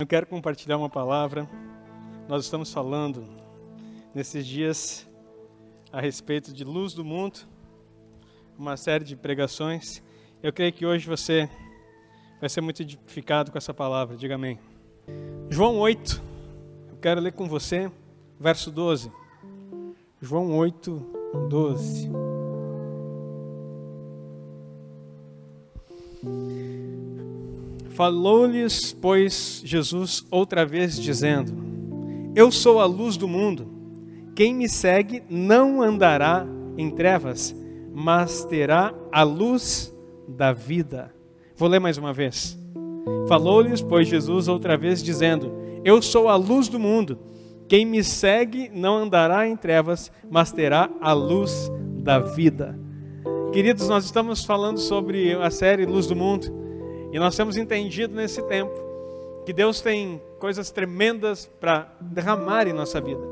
Eu quero compartilhar uma palavra. Nós estamos falando nesses dias a respeito de luz do mundo, uma série de pregações. Eu creio que hoje você vai ser muito edificado com essa palavra. Diga amém. João 8. Eu quero ler com você, verso 12. João 8, 12. Falou-lhes, pois, Jesus outra vez, dizendo: Eu sou a luz do mundo. Quem me segue não andará em trevas, mas terá a luz da vida. Vou ler mais uma vez. Falou-lhes, pois, Jesus outra vez, dizendo: Eu sou a luz do mundo. Quem me segue não andará em trevas, mas terá a luz da vida. Queridos, nós estamos falando sobre a série Luz do Mundo. E nós temos entendido nesse tempo que Deus tem coisas tremendas para derramar em nossa vida.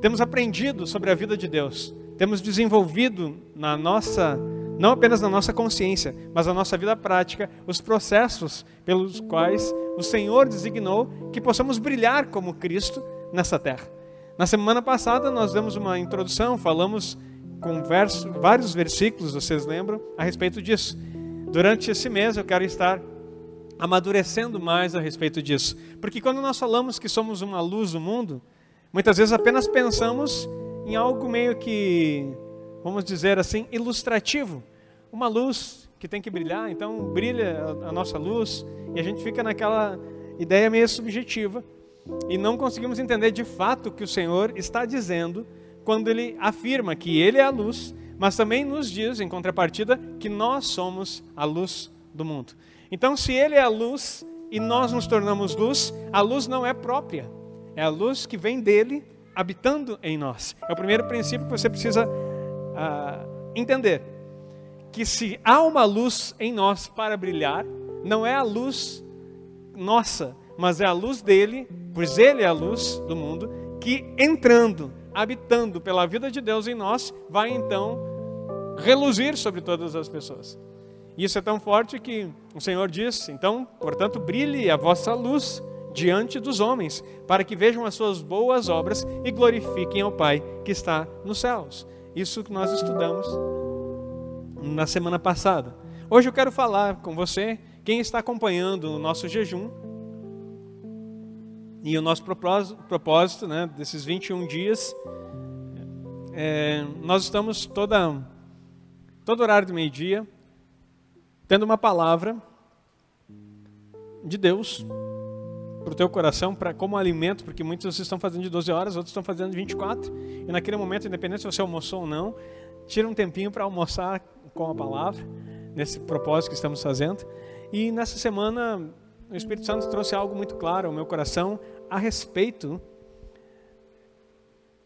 Temos aprendido sobre a vida de Deus. Temos desenvolvido na nossa, não apenas na nossa consciência, mas na nossa vida prática, os processos pelos quais o Senhor designou que possamos brilhar como Cristo nessa terra. Na semana passada nós demos uma introdução, falamos com verso, vários versículos, vocês lembram, a respeito disso. Durante esse mês eu quero estar amadurecendo mais a respeito disso. Porque quando nós falamos que somos uma luz do mundo, muitas vezes apenas pensamos em algo meio que, vamos dizer assim, ilustrativo. Uma luz que tem que brilhar, então brilha a nossa luz e a gente fica naquela ideia meio subjetiva e não conseguimos entender de fato o que o Senhor está dizendo quando ele afirma que ele é a luz, mas também nos diz, em contrapartida, que nós somos a luz do mundo. Então, se Ele é a luz e nós nos tornamos luz, a luz não é própria, é a luz que vem dele habitando em nós. É o primeiro princípio que você precisa uh, entender. Que se há uma luz em nós para brilhar, não é a luz nossa, mas é a luz dele, pois ele é a luz do mundo, que entrando, habitando pela vida de Deus em nós, vai então reluzir sobre todas as pessoas. Isso é tão forte que o Senhor diz: então, portanto, brilhe a vossa luz diante dos homens, para que vejam as suas boas obras e glorifiquem ao Pai que está nos céus. Isso que nós estudamos na semana passada. Hoje eu quero falar com você, quem está acompanhando o nosso jejum e o nosso propósito, né, desses 21 dias. É, nós estamos toda, todo horário do meio-dia tendo uma palavra de Deus para o teu coração, para como alimento, porque muitos estão fazendo de 12 horas, outros estão fazendo de 24. E naquele momento, independente se você almoçou ou não, tira um tempinho para almoçar com a palavra, nesse propósito que estamos fazendo. E nessa semana, o Espírito Santo trouxe algo muito claro ao meu coração a respeito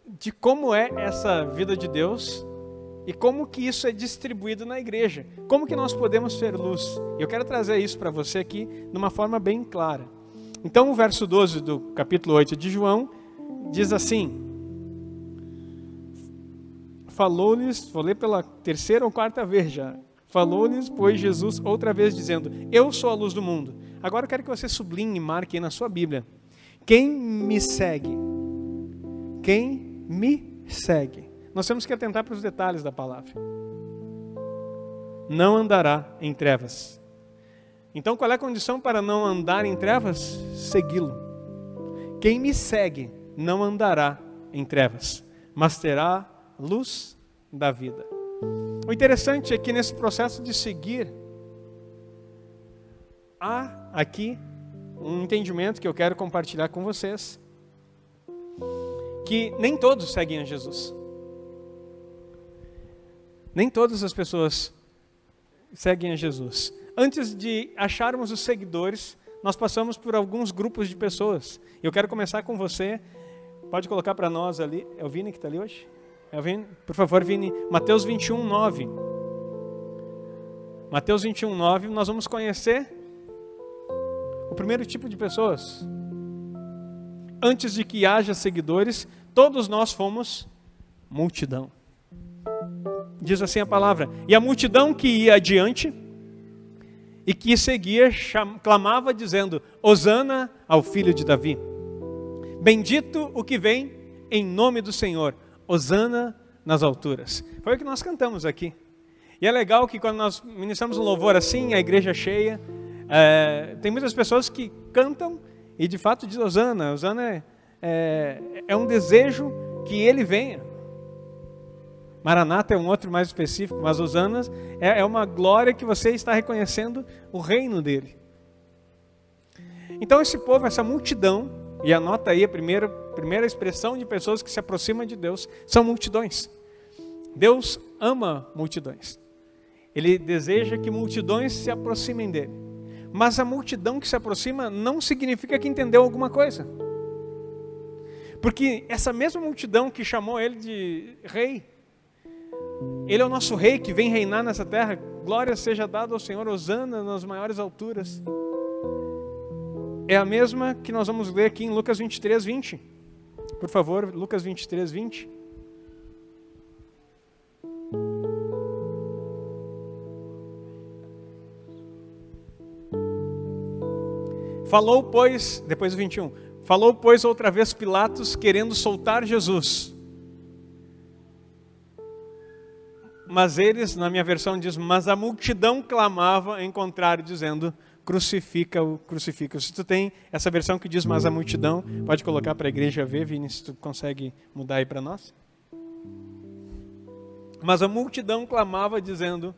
de como é essa vida de Deus e como que isso é distribuído na igreja. Como que nós podemos ser luz? Eu quero trazer isso para você aqui de uma forma bem clara. Então, o verso 12 do capítulo 8 de João diz assim: Falou-lhes, vou ler pela terceira ou quarta vez já. Falou-lhes, pois, Jesus outra vez dizendo: Eu sou a luz do mundo. Agora eu quero que você sublinhe e marque aí na sua Bíblia. Quem me segue? Quem me segue? Nós temos que atentar para os detalhes da palavra. Não andará em trevas. Então, qual é a condição para não andar em trevas? Segui-lo. Quem me segue não andará em trevas, mas terá luz da vida. O interessante é que nesse processo de seguir, há aqui um entendimento que eu quero compartilhar com vocês, que nem todos seguem a Jesus. Nem todas as pessoas seguem a Jesus. Antes de acharmos os seguidores, nós passamos por alguns grupos de pessoas. Eu quero começar com você. Pode colocar para nós ali. É o Vini que está ali hoje? É o Vini? Por favor, Vini. Mateus 21, 9. Mateus 21, 9. Nós vamos conhecer o primeiro tipo de pessoas. Antes de que haja seguidores, todos nós fomos multidão. Diz assim a palavra: E a multidão que ia adiante e que seguia clamava dizendo: Hosana ao filho de Davi. Bendito o que vem em nome do Senhor. Hosana nas alturas. Foi o que nós cantamos aqui. E é legal que quando nós ministramos um louvor assim, a igreja cheia, é, tem muitas pessoas que cantam e de fato diz Hosana. Hosana é, é, é um desejo que ele venha. Maranata é um outro mais específico, mas Hosana é, é uma glória que você está reconhecendo o reino dele. Então esse povo, essa multidão, e anota aí a primeira, primeira expressão de pessoas que se aproximam de Deus, são multidões. Deus ama multidões. Ele deseja que multidões se aproximem dele. Mas a multidão que se aproxima não significa que entendeu alguma coisa. Porque essa mesma multidão que chamou ele de rei, ele é o nosso rei que vem reinar nessa terra. Glória seja dada ao Senhor, Osana nas maiores alturas. É a mesma que nós vamos ler aqui em Lucas 23, 20. Por favor, Lucas 23, 20. Falou, pois, depois do 21, falou, pois, outra vez Pilatos, querendo soltar Jesus. Mas eles, na minha versão, diz, mas a multidão clamava em contrário, dizendo, crucifica-o, crucifica-o. Se tu tem essa versão que diz, mas a multidão, pode colocar para a igreja ver, Vini, se tu consegue mudar aí para nós. Mas a multidão clamava, dizendo,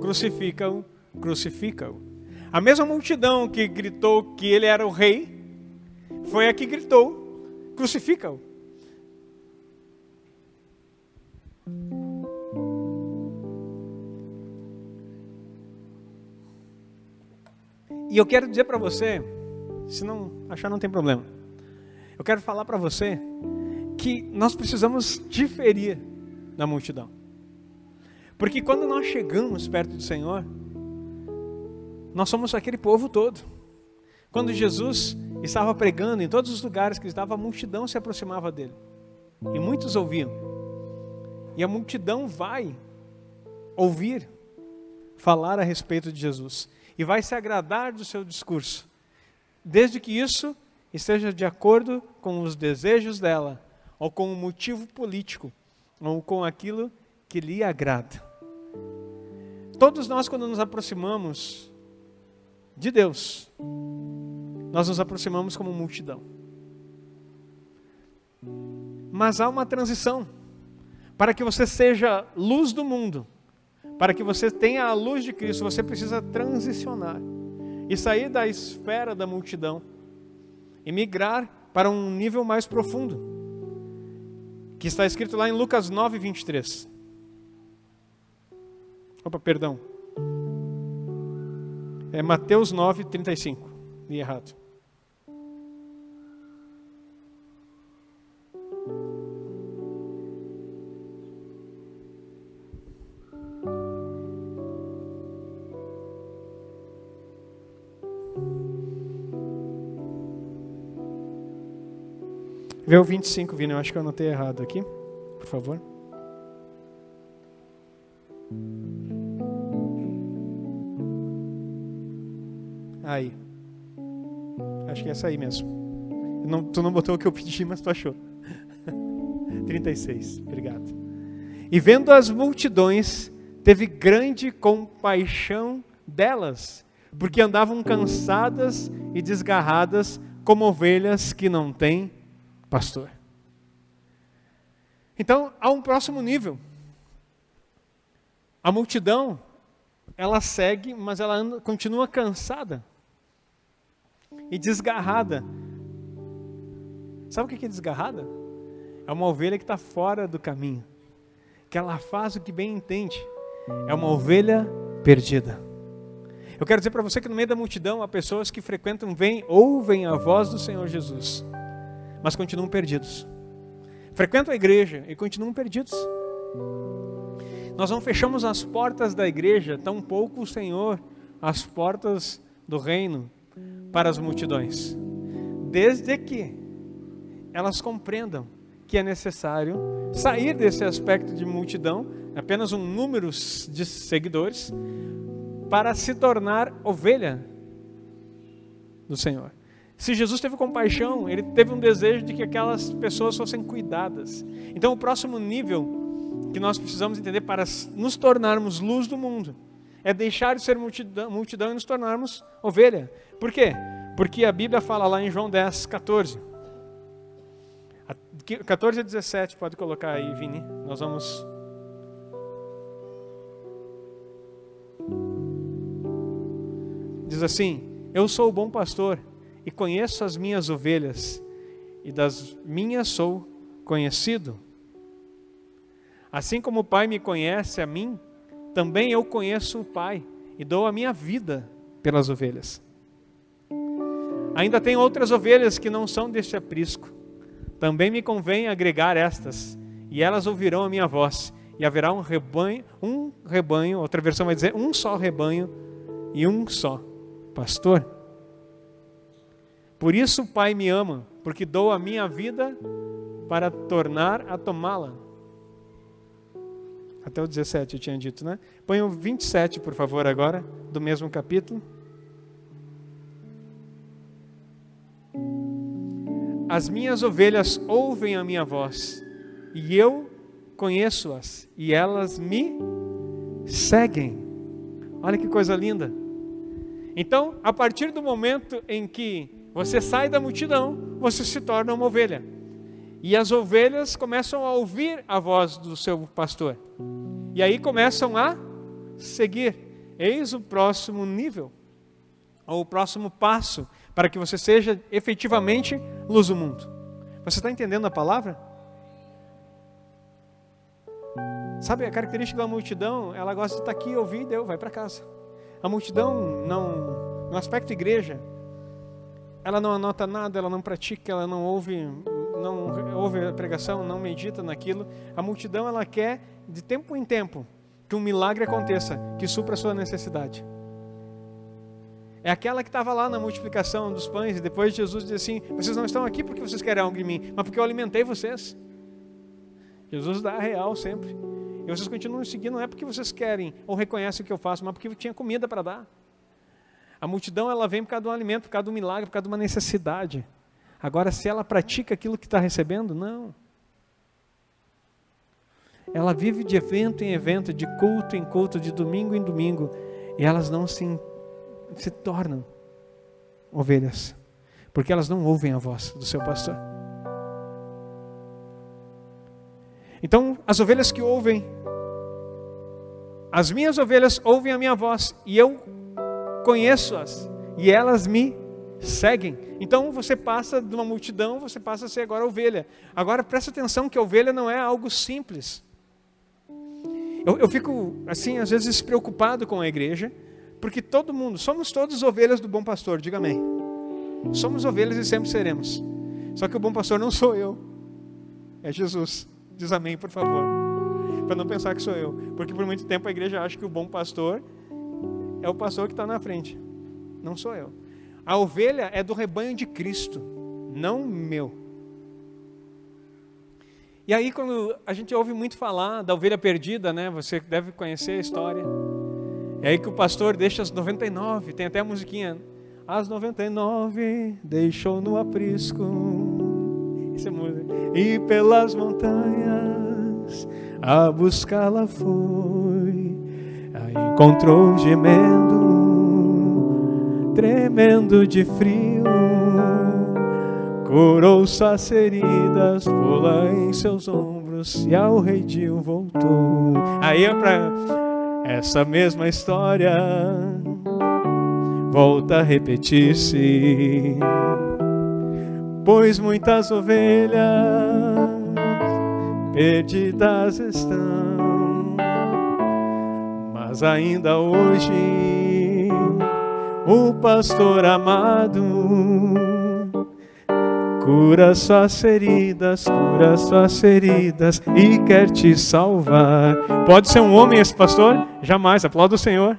crucifica-o, crucifica-o. A mesma multidão que gritou que ele era o rei, foi a que gritou: crucifica-o. E eu quero dizer para você, se não achar não tem problema. Eu quero falar para você que nós precisamos diferir da multidão. Porque quando nós chegamos perto do Senhor, nós somos aquele povo todo. Quando Jesus estava pregando em todos os lugares que estava, a multidão se aproximava dele. E muitos ouviam. E a multidão vai ouvir falar a respeito de Jesus e vai se agradar do seu discurso, desde que isso esteja de acordo com os desejos dela, ou com o motivo político, ou com aquilo que lhe agrada. Todos nós, quando nos aproximamos de Deus, nós nos aproximamos como multidão. Mas há uma transição. Para que você seja luz do mundo, para que você tenha a luz de Cristo, você precisa transicionar e sair da esfera da multidão e migrar para um nível mais profundo, que está escrito lá em Lucas 9, 23. Opa, perdão. É Mateus 9, 35. Li errado. Vê o 25, Vini. Eu acho que eu anotei errado aqui. Por favor. Aí. Acho que é essa aí mesmo. Não, tu não botou o que eu pedi, mas tu achou. 36. Obrigado. E vendo as multidões, teve grande compaixão delas, porque andavam cansadas e desgarradas como ovelhas que não têm pastor. Então, há um próximo nível. A multidão, ela segue, mas ela anda, continua cansada e desgarrada. Sabe o que é desgarrada? É uma ovelha que está fora do caminho, que ela faz o que bem entende. É uma ovelha perdida. Eu quero dizer para você que no meio da multidão há pessoas que frequentam, vêm, ouvem a voz do Senhor Jesus, mas continuam perdidos. Frequentam a igreja e continuam perdidos. Nós não fechamos as portas da igreja, tampouco o Senhor as portas do reino para as multidões, desde que elas compreendam que é necessário sair desse aspecto de multidão, apenas um número de seguidores, para se tornar ovelha do Senhor. Se Jesus teve compaixão, ele teve um desejo de que aquelas pessoas fossem cuidadas. Então, o próximo nível que nós precisamos entender para nos tornarmos luz do mundo é deixar de ser multidão, multidão e nos tornarmos ovelha. Por quê? Porque a Bíblia fala lá em João 10, 14. 14 a 17, pode colocar aí, Vini. Nós vamos. Diz assim: Eu sou o bom pastor e conheço as minhas ovelhas, e das minhas sou conhecido. Assim como o Pai me conhece a mim, também eu conheço o Pai e dou a minha vida pelas ovelhas. Ainda tem outras ovelhas que não são deste aprisco. Também me convém agregar estas, e elas ouvirão a minha voz, e haverá um rebanho, um rebanho, outra versão vai dizer um só rebanho e um só pastor. Por isso o Pai me ama, porque dou a minha vida para tornar a tomá-la. Até o 17 eu tinha dito, né? Põe o 27, por favor, agora, do mesmo capítulo. As minhas ovelhas ouvem a minha voz, e eu conheço-as, e elas me seguem. Olha que coisa linda. Então, a partir do momento em que você sai da multidão, você se torna uma ovelha. E as ovelhas começam a ouvir a voz do seu pastor. E aí começam a seguir. Eis o próximo nível, ou o próximo passo, para que você seja efetivamente luz do mundo. Você está entendendo a palavra? Sabe, a característica da multidão, ela gosta de estar aqui, ouvir deu, vai para casa. A multidão, não, no aspecto igreja, ela não anota nada, ela não pratica, ela não ouve, não ouve a pregação, não medita naquilo. A multidão ela quer de tempo em tempo que um milagre aconteça, que supra a sua necessidade. É aquela que estava lá na multiplicação dos pães e depois Jesus disse assim: vocês não estão aqui porque vocês querem algo em mim, mas porque eu alimentei vocês. Jesus dá a real sempre. E vocês continuam seguindo, não é porque vocês querem ou reconhecem o que eu faço, mas porque tinha comida para dar. A multidão ela vem por causa de um alimento, por causa de um milagre, por causa de uma necessidade. Agora, se ela pratica aquilo que está recebendo, não. Ela vive de evento em evento, de culto em culto, de domingo em domingo, e elas não se, se tornam ovelhas, porque elas não ouvem a voz do seu pastor. Então, as ovelhas que ouvem, as minhas ovelhas ouvem a minha voz, e eu conheço-as e elas me seguem. Então você passa de uma multidão, você passa a ser agora ovelha. Agora presta atenção que a ovelha não é algo simples. Eu, eu fico, assim, às vezes preocupado com a igreja, porque todo mundo, somos todos ovelhas do bom pastor, diga amém. Somos ovelhas e sempre seremos. Só que o bom pastor não sou eu, é Jesus. Diz amém, por favor. Para não pensar que sou eu. Porque por muito tempo a igreja acha que o bom pastor é o pastor que está na frente, não sou eu. A ovelha é do rebanho de Cristo, não meu. E aí, quando a gente ouve muito falar da ovelha perdida, né? Você deve conhecer a história. É aí que o pastor deixa as 99, tem até a musiquinha. As 99 deixou no aprisco. Isso é música. E pelas montanhas a buscá-la foi encontrou gemendo, tremendo de frio, curou suas feridas, pula em seus ombros e ao redil voltou. Aí é para essa mesma história volta a repetir-se, pois muitas ovelhas perdidas estão mas ainda hoje o pastor amado cura suas feridas, cura suas feridas e quer te salvar. Pode ser um homem esse pastor? Jamais. Aplauda o Senhor.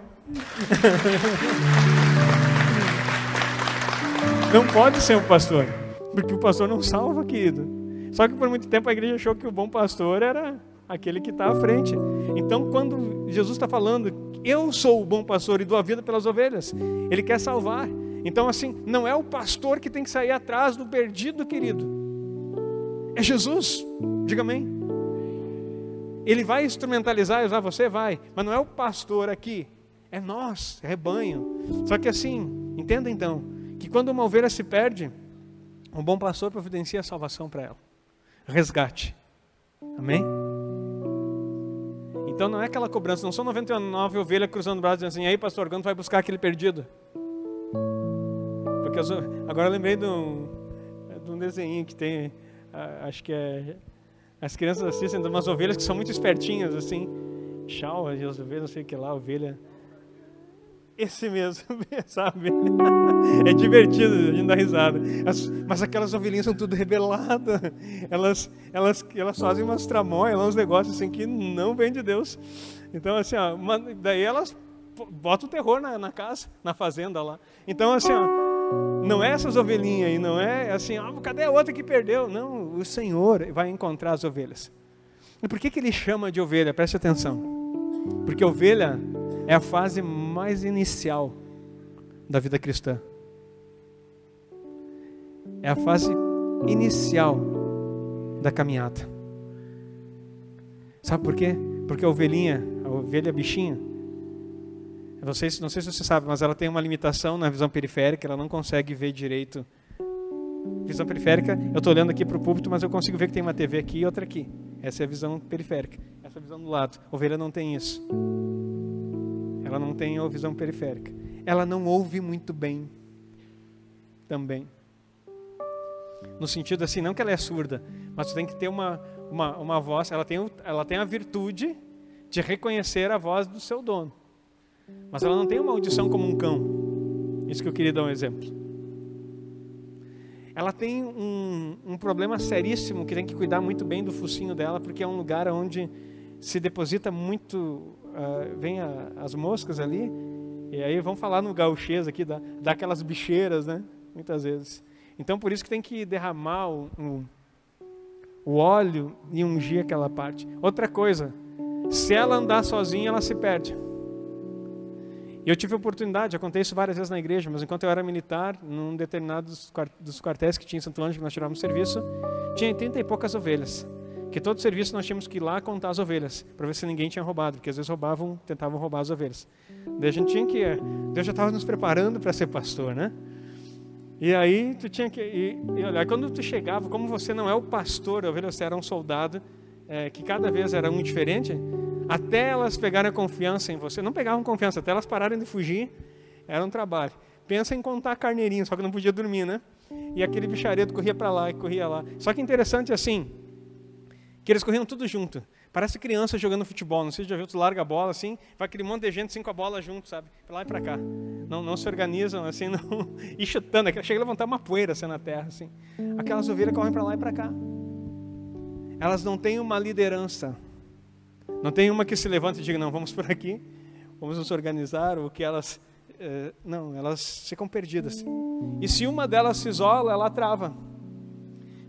Não pode ser um pastor, porque o pastor não salva, querido. Só que por muito tempo a igreja achou que o bom pastor era aquele que está à frente. Então, quando Jesus está falando, eu sou o bom pastor e dou a vida pelas ovelhas, ele quer salvar. Então, assim, não é o pastor que tem que sair atrás do perdido, querido. É Jesus. Diga amém. Ele vai instrumentalizar e usar você? Vai. Mas não é o pastor aqui. É nós, é rebanho. Só que assim, entenda então, que quando uma ovelha se perde, um bom pastor providencia a salvação para ela. Resgate. Amém? Então não é aquela cobrança, não são 99 ovelhas cruzando o braço dizendo assim, aí pastor, quando vai buscar aquele perdido? Porque agora eu lembrei de um, de um desenho que tem, acho que é, as crianças assistem de umas ovelhas que são muito espertinhas, assim, chau, as ovelhas, não sei o que lá, ovelha esse mesmo, sabe? É divertido, a gente dá risada. mas aquelas ovelhinhas são tudo rebeladas. Elas, elas, elas fazem umas tramóias, uns negócios assim que não vem de Deus. Então, assim, ó, daí elas botam o terror na, na, casa, na fazenda lá. Então, assim, ó, não é essas ovelhinhas aí, não é assim, ah, cadê a outra que perdeu? Não, o Senhor vai encontrar as ovelhas. E por que, que ele chama de ovelha? Preste atenção. Porque ovelha é a fase mais inicial da vida cristã. É a fase inicial da caminhada. Sabe por quê? Porque a ovelhinha, a ovelha bichinha, não sei, não sei se você sabe, mas ela tem uma limitação na visão periférica, ela não consegue ver direito. Visão periférica, eu estou olhando aqui para o púlpito, mas eu consigo ver que tem uma TV aqui e outra aqui. Essa é a visão periférica. Essa é a visão do lado. Ovelha não tem isso ela não tem a visão periférica. Ela não ouve muito bem também. No sentido assim, não que ela é surda, mas você tem que ter uma, uma, uma voz, ela tem, ela tem a virtude de reconhecer a voz do seu dono. Mas ela não tem uma audição como um cão. Isso que eu queria dar um exemplo. Ela tem um, um problema seríssimo que tem que cuidar muito bem do focinho dela, porque é um lugar onde se deposita muito uh, vem a, as moscas ali, e aí vamos falar no gauchês aqui, da, daquelas bicheiras, né? Muitas vezes. Então por isso que tem que derramar o, o, o óleo e ungir aquela parte. Outra coisa, se ela andar sozinha, ela se perde. Eu tive oportunidade, aconteceu isso várias vezes na igreja, mas enquanto eu era militar, num determinado dos quartéis que tinha em Santo Ângelo, que nós tirávamos serviço, tinha 30 e poucas ovelhas que todo serviço nós tínhamos que ir lá contar as ovelhas, para ver se ninguém tinha roubado, porque às vezes roubavam, tentavam roubar as ovelhas. Daí a gente tinha que, Deus já estava nos preparando para ser pastor, né? E aí tu tinha que, e, e olha, quando tu chegava, como você não é o pastor, a ovelha, você era um soldado, é, que cada vez era um diferente, até elas pegarem confiança em você, não pegavam confiança, até elas pararem de fugir, era um trabalho. Pensa em contar carneirinho, só que não podia dormir, né? E aquele bicharedo corria para lá e corria lá. Só que interessante assim, que eles corriam tudo junto. Parece criança jogando futebol. Não sei se já viu, tu larga a bola assim, vai aquele monte de gente assim com a bola junto, sabe? Pra lá e pra cá. Não, não se organizam assim, não. E chutando, chega a levantar uma poeira assim na terra, assim. Aquelas ovelhas correm para lá e para cá. Elas não têm uma liderança. Não tem uma que se levanta e diga, não, vamos por aqui, vamos nos organizar, ou que elas. Eh, não, elas ficam perdidas. E se uma delas se isola, ela trava.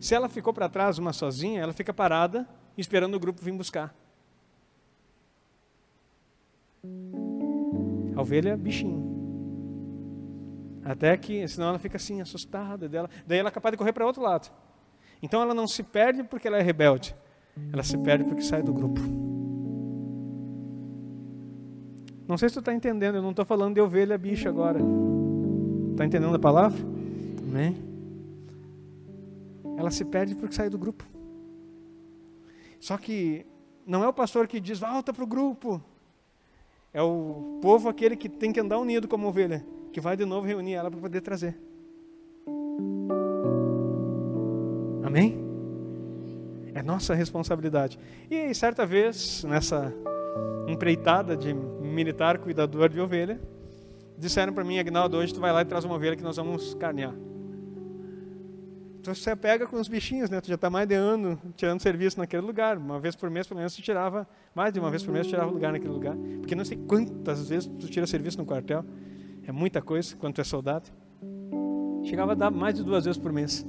Se ela ficou para trás, uma sozinha, ela fica parada, esperando o grupo vir buscar. A ovelha, é bichinho. Até que, senão ela fica assim, assustada dela. Daí ela é capaz de correr para outro lado. Então ela não se perde porque ela é rebelde. Ela se perde porque sai do grupo. Não sei se tu está entendendo, eu não estou falando de ovelha bicha agora. Está entendendo a palavra? Amém? Ela se perde porque sai do grupo. Só que não é o pastor que diz, volta para o grupo. É o povo aquele que tem que andar unido como ovelha, que vai de novo reunir ela para poder trazer. Amém? É nossa responsabilidade. E certa vez, nessa empreitada de militar cuidador de ovelha, disseram para mim, Agnaldo, hoje tu vai lá e traz uma ovelha que nós vamos carnear tu se pega com os bichinhos, né? Tu já está mais de ano tirando serviço naquele lugar. Uma vez por mês, pelo menos, tu tirava, mais de uma vez por mês, tu tirava lugar naquele lugar. Porque não sei quantas vezes tu tira serviço no quartel. É muita coisa quando tu é soldado. Chegava a dar mais de duas vezes por mês.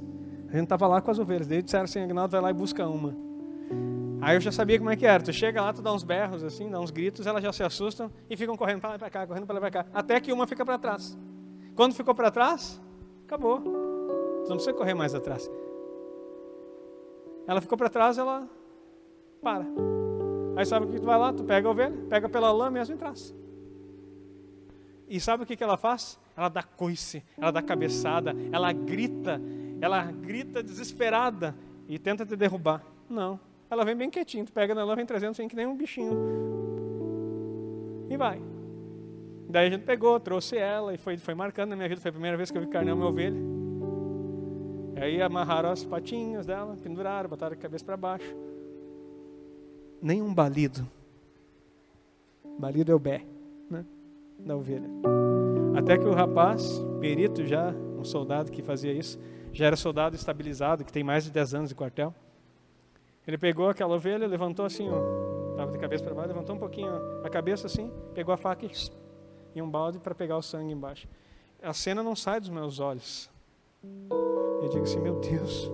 A gente estava lá com as ovelhas. Daí disseram assim, Agnaldo, vai lá e busca uma. Aí eu já sabia como é que era. Tu chega lá, tu dá uns berros assim, dá uns gritos, elas já se assustam e ficam correndo para lá e para cá, correndo para lá e para cá, até que uma fica para trás. Quando ficou para trás, acabou. Tu não precisa correr mais atrás. Ela ficou para trás, ela para. Aí sabe o que tu vai lá? Tu pega a ovelha, pega pela lã mesmo e traz. E sabe o que, que ela faz? Ela dá coice, ela dá cabeçada, ela grita, ela grita desesperada e tenta te derrubar. Não, ela vem bem quietinha, tu pega na lã, vem trazendo assim que nem um bichinho. E vai. Daí a gente pegou, trouxe ela e foi, foi marcando na minha vida. Foi a primeira vez que eu vi carnear uma ovelha. Aí amarraram as patinhas dela, penduraram, botaram a cabeça para baixo. Nenhum balido. Balido é o bé, né? Da ovelha. Até que o rapaz, perito já, um soldado que fazia isso, já era soldado estabilizado, que tem mais de 10 anos de quartel. Ele pegou aquela ovelha, levantou assim, estava de cabeça para baixo, levantou um pouquinho a cabeça assim, pegou a faca e, e um balde para pegar o sangue embaixo. A cena não sai dos meus olhos. Eu digo assim, meu Deus.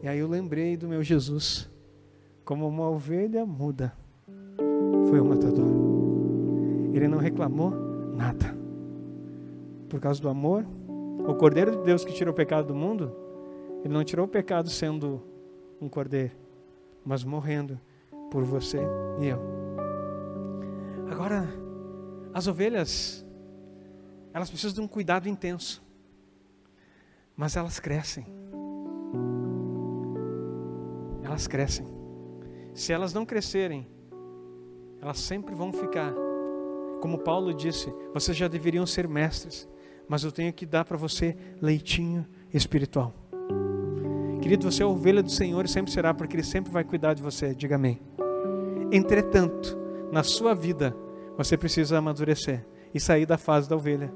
E aí eu lembrei do meu Jesus, como uma ovelha muda, foi o matador. Ele não reclamou nada. Por causa do amor, o Cordeiro de Deus que tirou o pecado do mundo, ele não tirou o pecado sendo um cordeiro, mas morrendo por você e eu. Agora, as ovelhas, elas precisam de um cuidado intenso mas elas crescem. Elas crescem. Se elas não crescerem, elas sempre vão ficar. Como Paulo disse, vocês já deveriam ser mestres, mas eu tenho que dar para você leitinho espiritual. Querido, você é ovelha do Senhor e sempre será, porque Ele sempre vai cuidar de você. Diga amém. Entretanto, na sua vida, você precisa amadurecer e sair da fase da ovelha.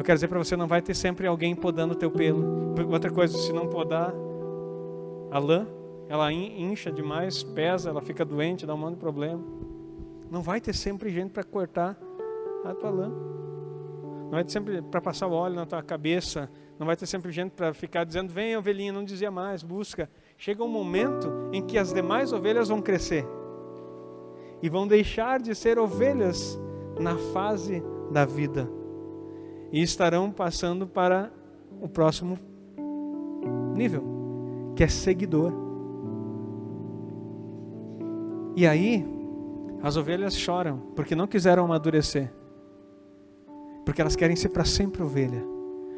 Eu quero dizer para você, não vai ter sempre alguém podando o teu pelo. Outra coisa, se não podar a lã, ela incha demais, pesa, ela fica doente, dá um monte de problema. Não vai ter sempre gente para cortar a tua lã. Não vai ter sempre para passar o óleo na tua cabeça. Não vai ter sempre gente para ficar dizendo, vem ovelhinha, não dizia mais, busca. Chega um momento em que as demais ovelhas vão crescer. E vão deixar de ser ovelhas na fase da vida e estarão passando para o próximo nível, que é seguidor. E aí, as ovelhas choram porque não quiseram amadurecer, porque elas querem ser para sempre ovelha.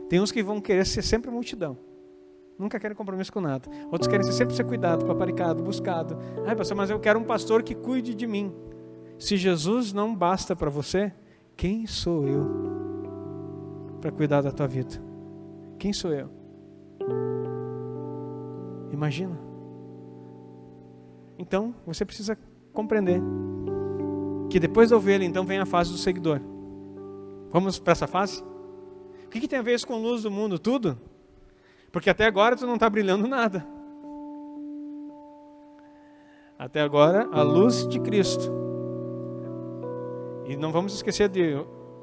Tem uns que vão querer ser sempre multidão. Nunca querem compromisso com nada. Outros querem sempre ser cuidado, paparicado, buscado. Ai, pastor, mas eu quero um pastor que cuide de mim. Se Jesus não basta para você, quem sou eu? Para cuidar da tua vida. Quem sou eu? Imagina. Então, você precisa compreender que depois da ovelha, então vem a fase do seguidor. Vamos para essa fase? O que, que tem a ver isso com luz do mundo? Tudo? Porque até agora tu não está brilhando nada. Até agora, a luz de Cristo. E não vamos esquecer de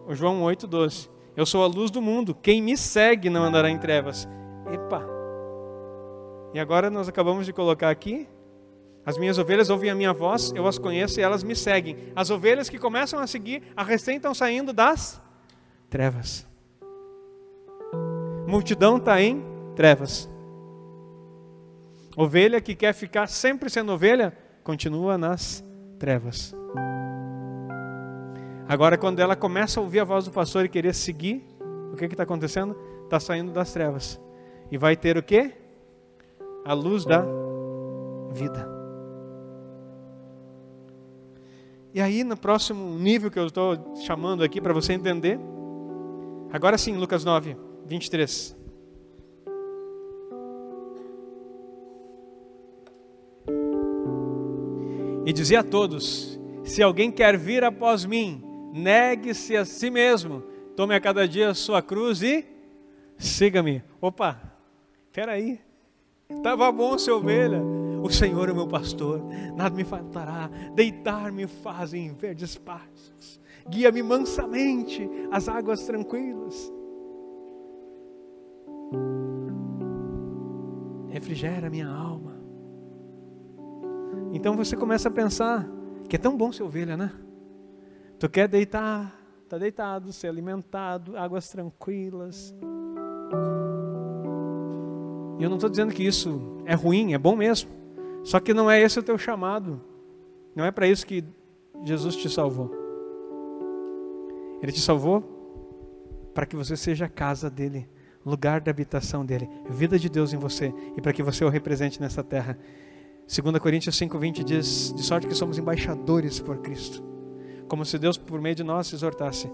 João 8,12. Eu sou a luz do mundo. Quem me segue não andará em trevas. Epa! E agora nós acabamos de colocar aqui. As minhas ovelhas ouvem a minha voz, eu as conheço e elas me seguem. As ovelhas que começam a seguir, a recém estão saindo das trevas. Multidão está em trevas. Ovelha que quer ficar sempre sendo ovelha, continua nas trevas. Agora, quando ela começa a ouvir a voz do pastor e querer seguir, o que está acontecendo? Está saindo das trevas. E vai ter o que? A luz da vida. E aí, no próximo nível que eu estou chamando aqui para você entender, agora sim, Lucas 9, 23. E dizia a todos: Se alguém quer vir após mim, negue-se a si mesmo, tome a cada dia a sua cruz e siga-me. Opa, aí, estava bom ser ovelha. O Senhor é meu pastor, nada me faltará. Deitar-me faz em verdes pastos, guia-me mansamente às águas tranquilas. Refrigera minha alma. Então você começa a pensar que é tão bom ser ovelha, né? Tu quer deitar, tá deitado, ser alimentado, águas tranquilas. E eu não estou dizendo que isso é ruim, é bom mesmo. Só que não é esse o teu chamado. Não é para isso que Jesus te salvou. Ele te salvou para que você seja a casa dele, lugar de habitação dele, vida de Deus em você e para que você o represente nessa terra. 2 Coríntios 5:20 diz: "De sorte que somos embaixadores por Cristo", como se Deus por meio de nós exortasse.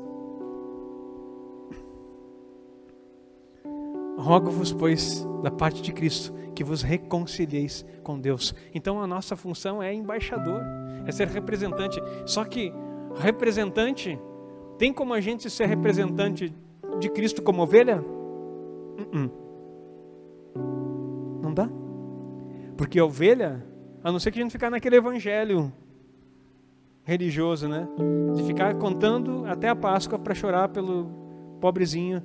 Rogo-vos, pois, da parte de Cristo, que vos reconcilieis com Deus. Então a nossa função é embaixador, é ser representante. Só que representante, tem como a gente ser representante de Cristo como ovelha? Uh-uh. Não dá. Porque ovelha, a não ser que a gente ficar naquele evangelho religioso, né? De ficar contando até a Páscoa para chorar pelo pobrezinho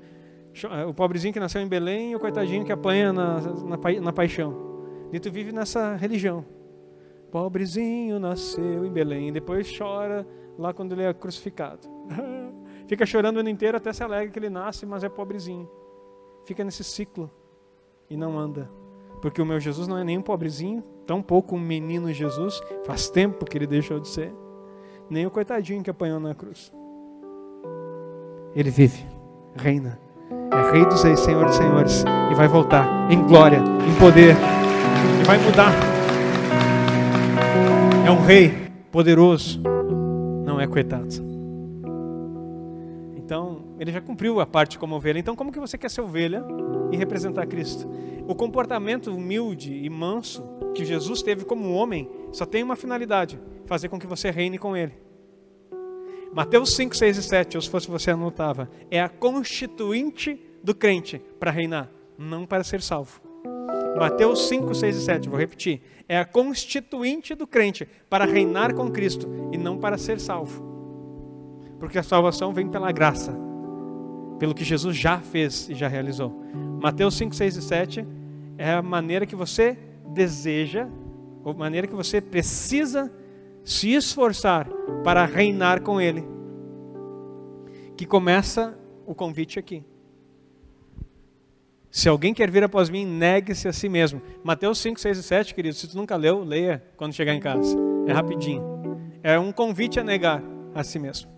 é, o pobrezinho que nasceu em Belém e o coitadinho que apanha na, na, na paixão. E tu vive nessa religião. Pobrezinho nasceu em Belém, e depois chora lá quando ele é crucificado. Fica chorando o ano inteiro até se alegra que ele nasce, mas é pobrezinho. Fica nesse ciclo e não anda. Porque o meu Jesus não é nem um pobrezinho, tão pouco um menino Jesus, faz tempo que ele deixou de ser, nem o coitadinho que apanhou na cruz. Ele vive, reina é Rei dos Reis, Senhor dos Senhores, e vai voltar em glória, em poder, e vai mudar. É um Rei poderoso, não é coitado. Então, ele já cumpriu a parte como ovelha. Então, como que você quer ser ovelha e representar Cristo? O comportamento humilde e manso que Jesus teve como homem só tem uma finalidade: fazer com que você reine com Ele. Mateus 5, 6 e 7, ou se fosse você anotava, é a constituinte do crente para reinar, não para ser salvo. Mateus 5, 6 e 7, vou repetir. É a constituinte do crente para reinar com Cristo e não para ser salvo. Porque a salvação vem pela graça, pelo que Jesus já fez e já realizou. Mateus 5, 6 e 7 é a maneira que você deseja, ou maneira que você precisa se esforçar para reinar com Ele. Que começa o convite aqui. Se alguém quer vir após mim, negue-se a si mesmo. Mateus 5, 6 e 7, querido, se tu nunca leu, leia quando chegar em casa. É rapidinho. É um convite a negar a si mesmo.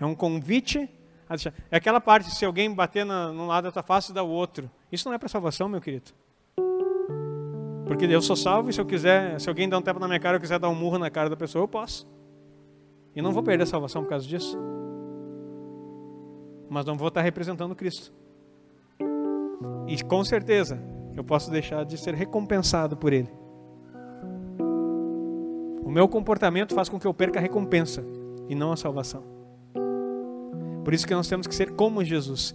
É um convite a deixar. É aquela parte, se alguém bater na, num lado da tua face, dá o outro. Isso não é para salvação, meu querido. Porque eu sou salvo e se eu quiser, se alguém dá um tapa na minha cara, eu quiser dar um murro na cara da pessoa, eu posso. E não vou perder a salvação por causa disso. Mas não vou estar representando Cristo. E com certeza eu posso deixar de ser recompensado por Ele. O meu comportamento faz com que eu perca a recompensa e não a salvação. Por isso que nós temos que ser como Jesus.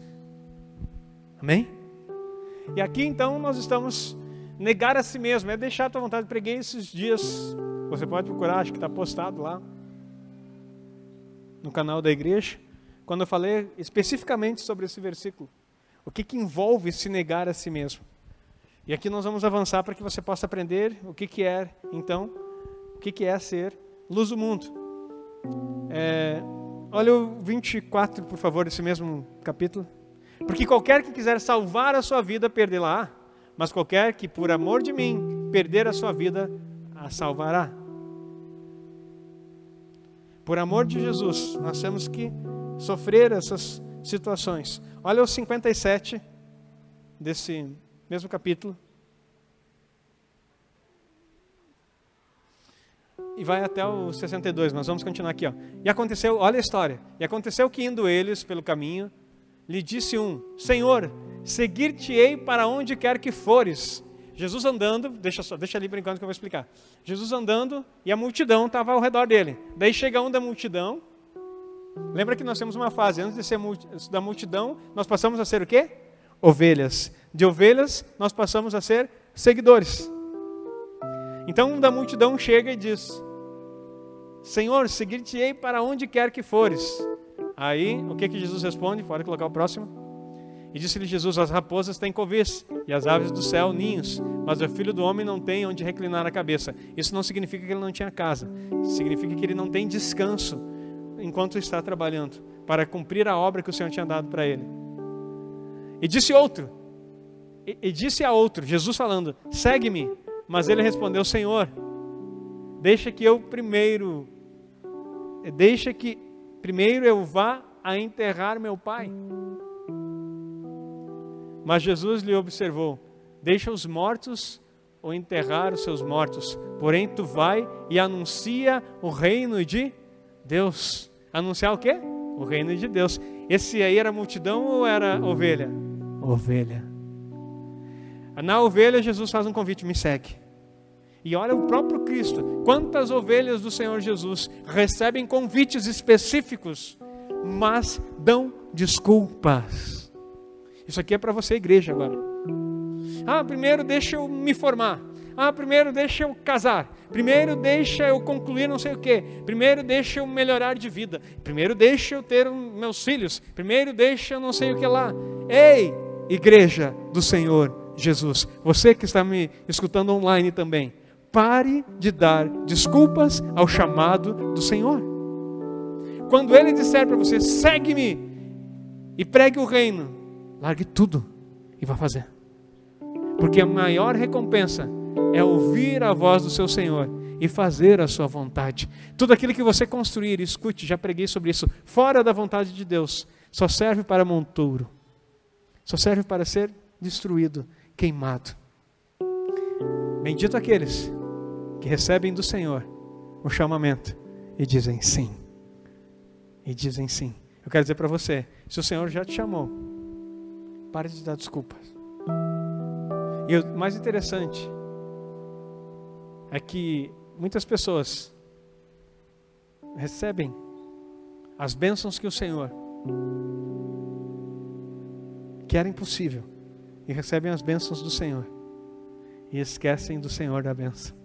Amém? E aqui então nós estamos negar a si mesmo, é deixar a tua vontade. Preguei esses dias, você pode procurar, acho que está postado lá no canal da igreja, quando eu falei especificamente sobre esse versículo. O que, que envolve se negar a si mesmo? E aqui nós vamos avançar para que você possa aprender o que, que é, então, o que, que é ser luz do mundo. É, olha o 24, por favor, desse mesmo capítulo. Porque qualquer que quiser salvar a sua vida, perdê-la. Mas qualquer que, por amor de mim, perder a sua vida, a salvará. Por amor de Jesus, nós temos que sofrer essas situações. Olha o 57 desse mesmo capítulo. E vai até o 62, nós vamos continuar aqui. Ó. E aconteceu, olha a história. E aconteceu que indo eles pelo caminho, lhe disse um: Senhor, seguir-te-ei para onde quer que fores. Jesus andando, deixa, só, deixa ali por enquanto que eu vou explicar. Jesus andando e a multidão estava ao redor dele. Daí chega um da multidão. Lembra que nós temos uma fase, antes de ser da multidão, nós passamos a ser o quê? Ovelhas. De ovelhas, nós passamos a ser seguidores. Então um da multidão chega e diz: Senhor, seguir-te-ei para onde quer que fores. Aí, o que, que Jesus responde? Pode colocar o próximo. E disse-lhe Jesus: As raposas têm covis e as aves do céu ninhos, mas o filho do homem não tem onde reclinar a cabeça. Isso não significa que ele não tinha casa, significa que ele não tem descanso enquanto está trabalhando para cumprir a obra que o Senhor tinha dado para ele. E disse outro, e, e disse a outro, Jesus falando: Segue-me. Mas ele respondeu: Senhor, deixa que eu primeiro, deixa que primeiro eu vá a enterrar meu pai. Mas Jesus lhe observou: Deixa os mortos ou enterrar os seus mortos, porém tu vai e anuncia o reino de Deus. Anunciar o quê? O reino de Deus. Esse aí era multidão ou era ovelha? Ovelha. Na ovelha, Jesus faz um convite: me segue. E olha o próprio Cristo. Quantas ovelhas do Senhor Jesus recebem convites específicos, mas dão desculpas. Isso aqui é para você, igreja, agora. Ah, primeiro deixa eu me formar. Ah, primeiro deixa eu casar. Primeiro deixa eu concluir não sei o quê. Primeiro deixa eu melhorar de vida. Primeiro deixa eu ter meus filhos. Primeiro deixa eu não sei o que lá. Ei, igreja do Senhor Jesus. Você que está me escutando online também. Pare de dar desculpas ao chamado do Senhor. Quando Ele disser para você, segue-me e pregue o reino, largue tudo e vá fazer. Porque a maior recompensa é ouvir a voz do seu Senhor e fazer a sua vontade. Tudo aquilo que você construir, escute, já preguei sobre isso, fora da vontade de Deus, só serve para montouro, só serve para ser destruído, queimado. Bendito aqueles que recebem do Senhor o chamamento e dizem sim. E dizem sim. Eu quero dizer para você: se o Senhor já te chamou, pare de dar desculpas. E o mais interessante é que muitas pessoas recebem as bênçãos que o Senhor que era impossível e recebem as bênçãos do Senhor e esquecem do Senhor da bênção.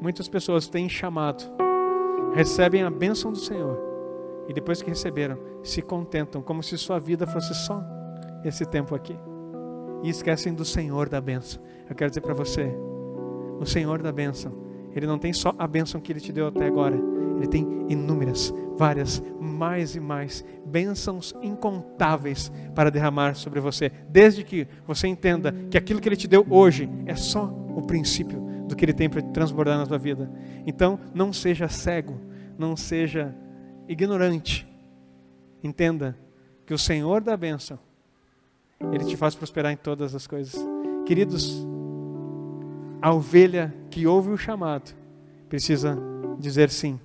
Muitas pessoas têm chamado, recebem a bênção do Senhor e depois que receberam, se contentam como se sua vida fosse só esse tempo aqui e esquecem do Senhor da bênção. Eu quero dizer para você, o Senhor da bênção, Ele não tem só a bênção que Ele te deu até agora, Ele tem inúmeras, várias, mais e mais bênçãos incontáveis para derramar sobre você, desde que você entenda que aquilo que Ele te deu hoje é só o princípio do que Ele tem para transbordar na tua vida. Então, não seja cego, não seja ignorante. Entenda que o Senhor da bênção, Ele te faz prosperar em todas as coisas. Queridos, a ovelha que ouve o chamado precisa dizer sim.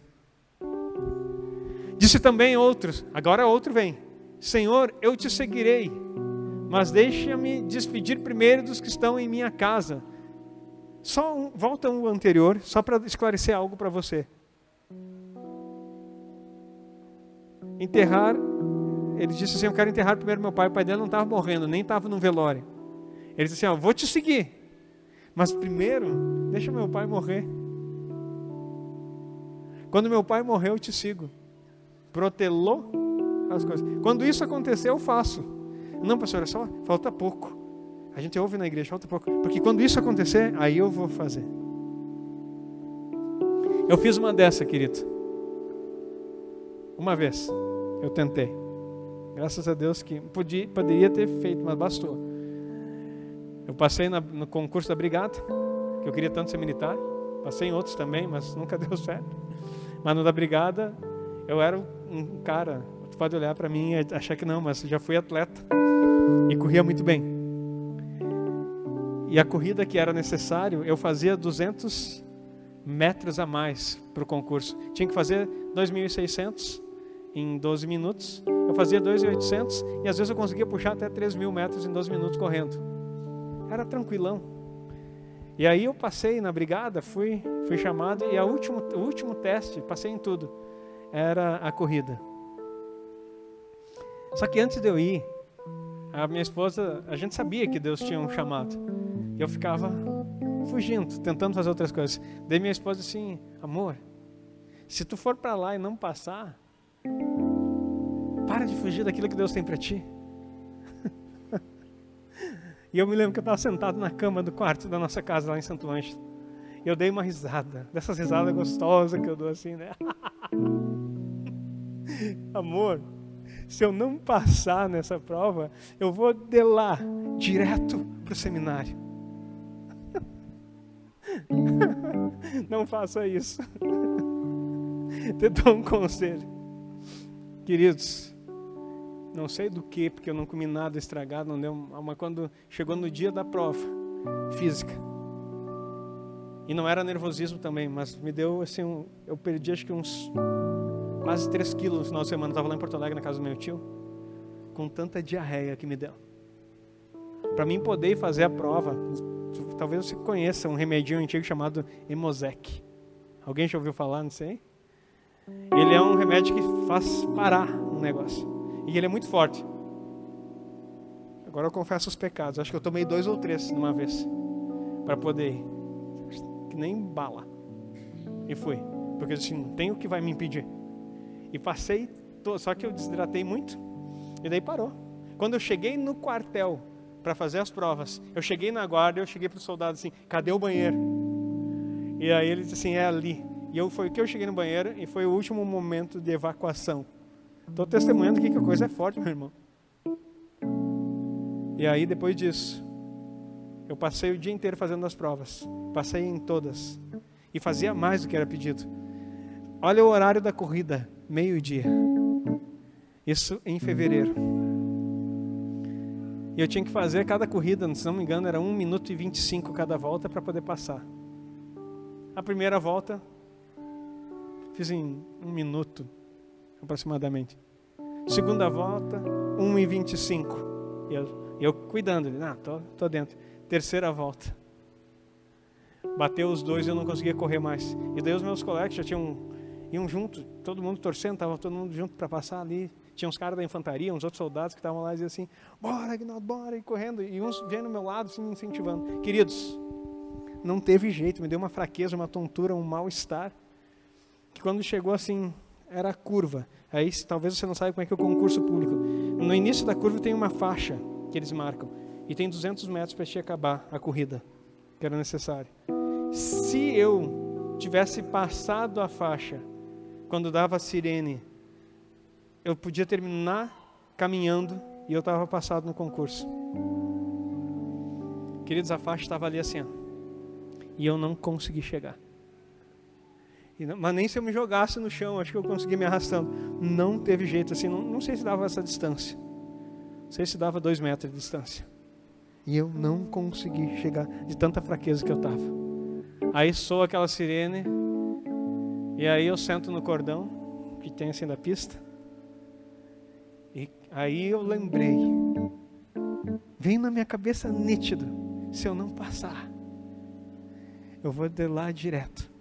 Disse também outros, agora outro vem: Senhor, eu te seguirei, mas deixa-me despedir primeiro dos que estão em minha casa. Só um, volta um anterior, só para esclarecer algo para você. Enterrar, ele disse assim: Eu quero enterrar primeiro meu pai. O pai dele não estava morrendo, nem estava no velório. Ele disse assim: ó, Vou te seguir, mas primeiro, deixa meu pai morrer. Quando meu pai morrer, eu te sigo. Protelou as coisas. Quando isso acontecer, eu faço. Não, pastor, é só falta pouco. A gente ouve na igreja, falta pouco. Porque quando isso acontecer, aí eu vou fazer. Eu fiz uma dessa, querido. Uma vez. Eu tentei. Graças a Deus que podia, poderia ter feito, mas bastou. Eu passei na, no concurso da brigada, que eu queria tanto ser militar. Passei em outros também, mas nunca deu certo. Mas no da brigada, eu era um cara. Tu pode olhar para mim e achar que não, mas já fui atleta e corria muito bem. E a corrida que era necessário, eu fazia 200 metros a mais para o concurso. Tinha que fazer 2.600 em 12 minutos. Eu fazia 2.800 e às vezes eu conseguia puxar até 3.000 metros em 12 minutos correndo. Era tranquilão. E aí eu passei na brigada, fui, fui chamado e a último, o último teste, passei em tudo, era a corrida. Só que antes de eu ir, a minha esposa, a gente sabia que Deus tinha um chamado. E eu ficava fugindo, tentando fazer outras coisas. Daí minha esposa assim, amor, se tu for para lá e não passar, Para de fugir daquilo que Deus tem para ti. e eu me lembro que eu estava sentado na cama do quarto da nossa casa lá em Santo Ângelo. E eu dei uma risada, dessas risadas gostosas que eu dou assim, né? Amor, se eu não passar nessa prova, eu vou de lá direto para o seminário. Não faça isso. Te dou um conselho. Queridos, não sei do que, porque eu não comi nada estragado, não deu, mas quando chegou no dia da prova física, e não era nervosismo também, mas me deu assim, um, eu perdi acho que uns quase 3 quilos no final de semana. Estava lá em Porto Alegre, na casa do meu tio, com tanta diarreia que me deu. Para mim poder fazer a prova, talvez você conheça um remedinho antigo chamado Emosec. Alguém já ouviu falar, não sei? Ele é um remédio que faz parar um negócio. E ele é muito forte. Agora eu confesso os pecados. Acho que eu tomei dois ou três de uma vez. Para poder. Que nem bala. E fui. Porque assim, não tem o que vai me impedir. E passei, só que eu desidratei muito. E daí parou. Quando eu cheguei no quartel para fazer as provas, eu cheguei na guarda, eu cheguei para o soldado assim: cadê o banheiro? E aí ele disse assim: é ali. E eu foi que eu cheguei no banheiro e foi o último momento de evacuação. Estou testemunhando aqui que a coisa é forte, meu irmão. E aí depois disso, eu passei o dia inteiro fazendo as provas. Passei em todas. E fazia mais do que era pedido. Olha o horário da corrida, meio-dia. Isso em fevereiro. E eu tinha que fazer cada corrida, se não me engano, era 1 minuto e 25 cada volta para poder passar. A primeira volta, fiz em um minuto, aproximadamente. Segunda volta, 1 e 25. E eu, eu cuidando, ah, tô, tô dentro. Terceira volta. Bateu os dois e eu não conseguia correr mais. E daí os meus colegas já tinham iam junto, todo mundo torcendo, estava todo mundo junto para passar ali. Tinha uns caras da infantaria, uns outros soldados que estavam lá e diziam assim: bora, Agnaldo, bora, e correndo. E uns vêm no meu lado, assim, me incentivando. Queridos, não teve jeito, me deu uma fraqueza, uma tontura, um mal-estar. Que quando chegou assim, era a curva. Aí talvez você não saiba como é que é o concurso público. No início da curva tem uma faixa que eles marcam. E tem 200 metros para te acabar a corrida, que era necessário. Se eu tivesse passado a faixa quando dava a sirene, eu podia terminar caminhando e eu estava passado no concurso. Queridos, a faixa estava ali assim, ó, e eu não consegui chegar. Mas nem se eu me jogasse no chão, acho que eu consegui me arrastando. Não teve jeito assim, não, não sei se dava essa distância. Não sei se dava dois metros de distância. E eu não consegui chegar de tanta fraqueza que eu estava. Aí soa aquela sirene e aí eu sento no cordão que tem assim da pista. E aí eu lembrei. Veio na minha cabeça nítido. Se eu não passar, eu vou de lá direto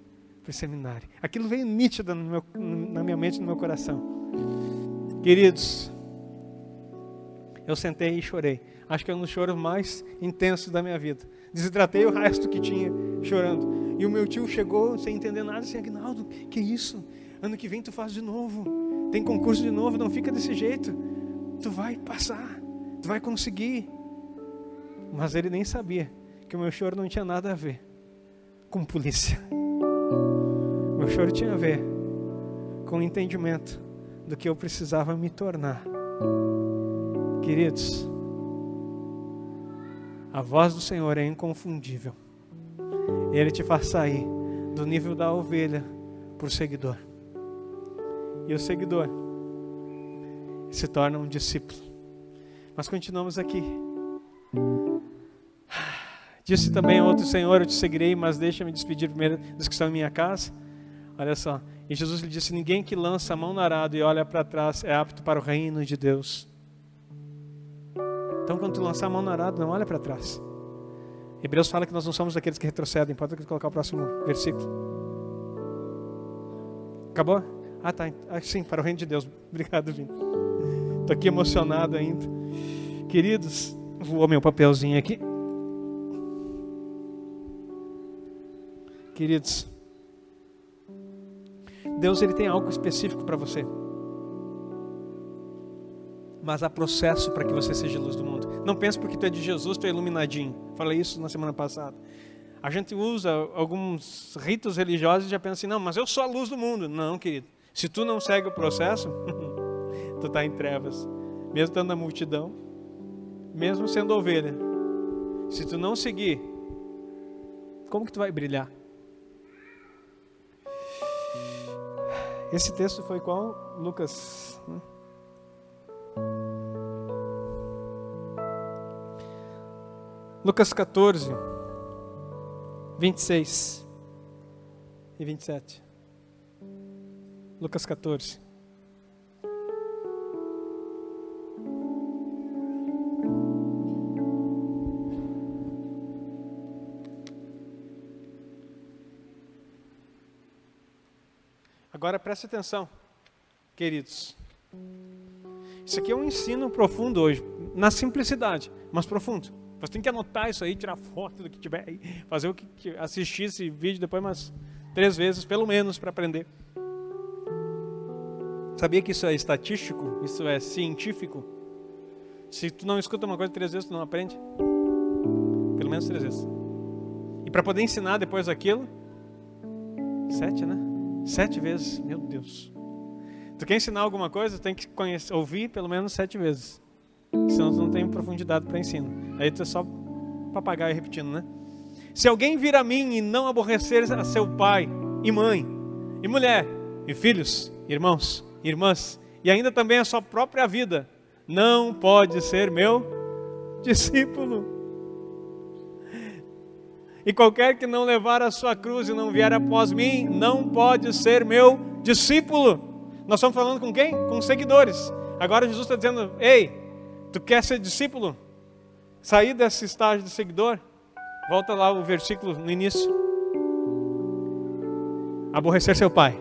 para o seminário. Aquilo veio nítido meu, na minha mente, no meu coração. Queridos, eu sentei e chorei. Acho que é um dos choros mais intensos da minha vida. Desidratei o resto que tinha chorando. E o meu tio chegou sem entender nada, assim, Agnaldo, que isso? Ano que vem tu faz de novo. Tem concurso de novo, não fica desse jeito. Tu vai passar, tu vai conseguir. Mas ele nem sabia que o meu choro não tinha nada a ver com polícia. Meu choro tinha a ver com o entendimento do que eu precisava me tornar. Queridos, a voz do Senhor é inconfundível. Ele te faz sair do nível da ovelha para o seguidor. E o seguidor se torna um discípulo. Mas continuamos aqui. Disse também outro Senhor: Eu te seguirei, mas deixa-me despedir primeiro dos que estão em minha casa. Olha só. E Jesus lhe disse: Ninguém que lança a mão no arado e olha para trás é apto para o reino de Deus. Então, quando tu lançar a mão no arado, não olha para trás. Hebreus fala que nós não somos daqueles que retrocedem. Pode colocar o próximo versículo. Acabou? Ah, tá. Ah, sim, para o reino de Deus. Obrigado, Vini. Estou aqui emocionado ainda. Queridos, voou meu papelzinho aqui. Queridos, Deus ele tem algo específico para você. Mas há processo para que você seja luz do mundo. Não pense porque tu é de Jesus, tu é iluminadinho. Falei isso na semana passada. A gente usa alguns ritos religiosos e já pensa assim, não, mas eu sou a luz do mundo. Não, querido. Se tu não segue o processo, tu está em trevas. Mesmo estando na multidão, mesmo sendo ovelha. Se tu não seguir, como que tu vai brilhar? Esse texto foi qual? Lucas. Hum? Lucas 14, 26 e 27. Lucas 14. Agora preste atenção, queridos. Isso aqui é um ensino profundo hoje, na simplicidade, mas profundo. Você tem que anotar isso aí, tirar foto do que tiver fazer o que assistir esse vídeo depois umas três vezes, pelo menos, para aprender. Sabia que isso é estatístico? Isso é científico? Se tu não escuta uma coisa três vezes, tu não aprende? Pelo menos três vezes. E para poder ensinar depois aquilo, sete, né? Sete vezes, meu Deus. Tu quer ensinar alguma coisa, tem que conhecer, ouvir pelo menos sete vezes. Senão tu não tem profundidade para ensino. Aí tu é só papagaio repetindo, né? Se alguém vir a mim e não aborrecer a seu pai e mãe, e mulher, e filhos, irmãos, irmãs, e ainda também a sua própria vida, não pode ser meu discípulo. E qualquer que não levar a sua cruz e não vier após mim, não pode ser meu discípulo. Nós estamos falando com quem? Com seguidores. Agora Jesus está dizendo: Ei, tu quer ser discípulo? Sair desse estágio de seguidor? Volta lá o versículo no início. Aborrecer seu pai.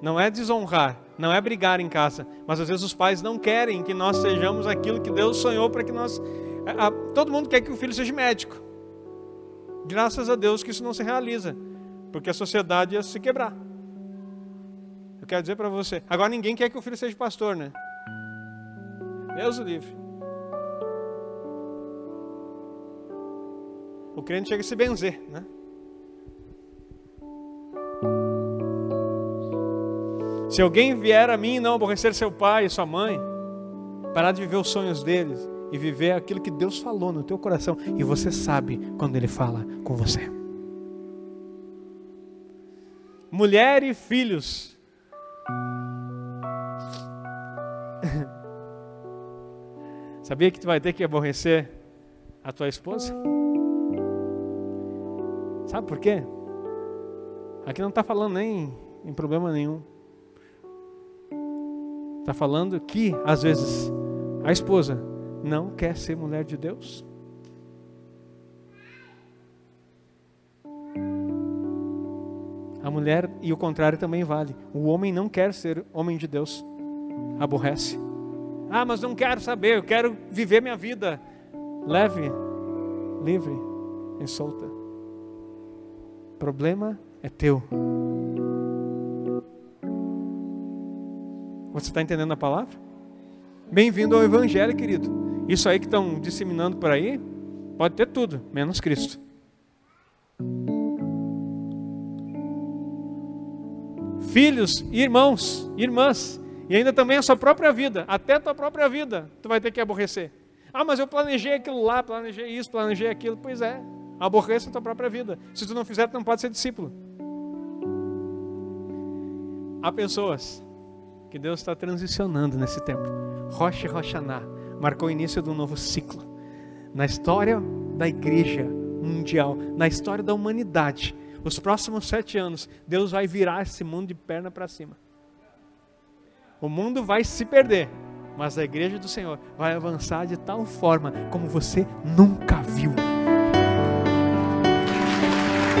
Não é desonrar, não é brigar em casa, mas às vezes os pais não querem que nós sejamos aquilo que Deus sonhou para que nós. todo mundo quer que o filho seja médico. Graças a Deus que isso não se realiza, porque a sociedade ia se quebrar. Eu quero dizer para você. Agora ninguém quer que o filho seja pastor, né? Deus o livre. O crente chega a se benzer, né? Se alguém vier a mim e não aborrecer seu pai e sua mãe, parar de viver os sonhos deles, e viver aquilo que Deus falou no teu coração e você sabe quando Ele fala com você. Mulher e filhos. Sabia que tu vai ter que aborrecer a tua esposa? Sabe por quê? Aqui não está falando nem em problema nenhum. Está falando que, às vezes, a esposa não quer ser mulher de Deus? A mulher, e o contrário também vale. O homem não quer ser homem de Deus, aborrece. Ah, mas não quero saber, eu quero viver minha vida leve, livre e solta. O problema é teu. Você está entendendo a palavra? Bem-vindo ao Evangelho, querido. Isso aí que estão disseminando por aí, pode ter tudo, menos Cristo. Filhos, irmãos, irmãs, e ainda também a sua própria vida, até a tua própria vida, tu vai ter que aborrecer. Ah, mas eu planejei aquilo lá, planejei isso, planejei aquilo. Pois é, aborreça a tua própria vida. Se tu não fizer, tu não pode ser discípulo. Há pessoas que Deus está transicionando nesse tempo. Rocha e Roxaná marcou o início de um novo ciclo. Na história da igreja mundial, na história da humanidade, os próximos sete anos, Deus vai virar esse mundo de perna para cima. O mundo vai se perder, mas a igreja do Senhor vai avançar de tal forma como você nunca viu.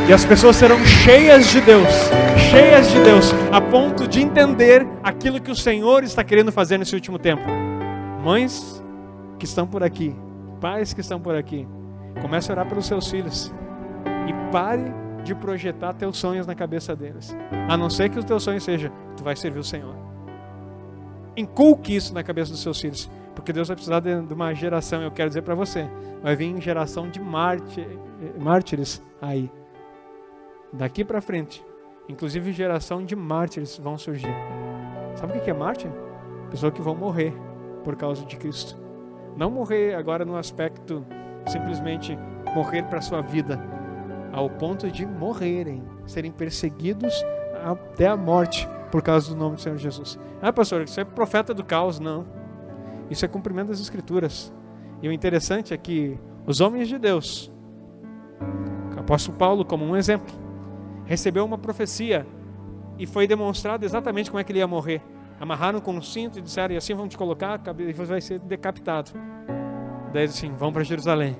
E as pessoas serão cheias de Deus, cheias de Deus, a ponto de entender aquilo que o Senhor está querendo fazer nesse último tempo. Mães, que estão por aqui, pais que estão por aqui, comece a orar pelos seus filhos e pare de projetar teus sonhos na cabeça deles. A não ser que o teu sonho seja, tu vai servir o Senhor. inculque isso na cabeça dos seus filhos. Porque Deus vai precisar de, uma geração, eu quero dizer para você, vai vir geração de mártires aí. Daqui para frente, inclusive geração de mártires vão surgir. Sabe o que é mártir? Pessoas que vão morrer por causa de Cristo. Não morrer agora no aspecto simplesmente morrer para a sua vida, ao ponto de morrerem, serem perseguidos até a morte por causa do nome do Senhor Jesus. Ah, pastor, isso é profeta do caos. Não. Isso é cumprimento das Escrituras. E o interessante é que os homens de Deus, o apóstolo Paulo, como um exemplo, recebeu uma profecia e foi demonstrado exatamente como é que ele ia morrer. Amarraram com um cinto e disseram: e assim vão te colocar, e você vai ser decapitado. Daí assim: vão para Jerusalém,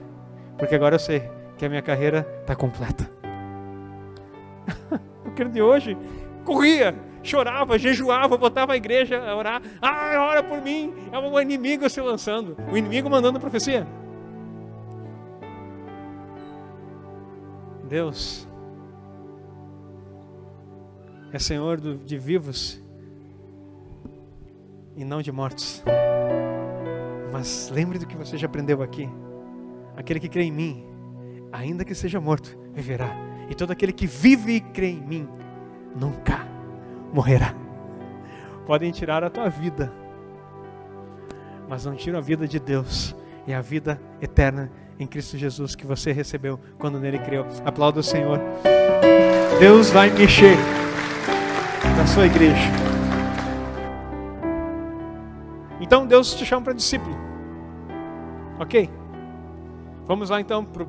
porque agora eu sei que a minha carreira está completa. o que de hoje corria, chorava, jejuava, botava a igreja a orar. Ah, ora por mim. É um inimigo se lançando. O inimigo mandando profecia. Deus é Senhor de vivos e não de mortos. Mas lembre do que você já aprendeu aqui. Aquele que crê em mim, ainda que seja morto, viverá. E todo aquele que vive e crê em mim, nunca morrerá. Podem tirar a tua vida, mas não tiram a vida de Deus e a vida eterna em Cristo Jesus que você recebeu quando nele creu. Aplauda o Senhor. Deus vai mexer na sua igreja. Então Deus te chama para discípulo. Ok? Vamos lá então para o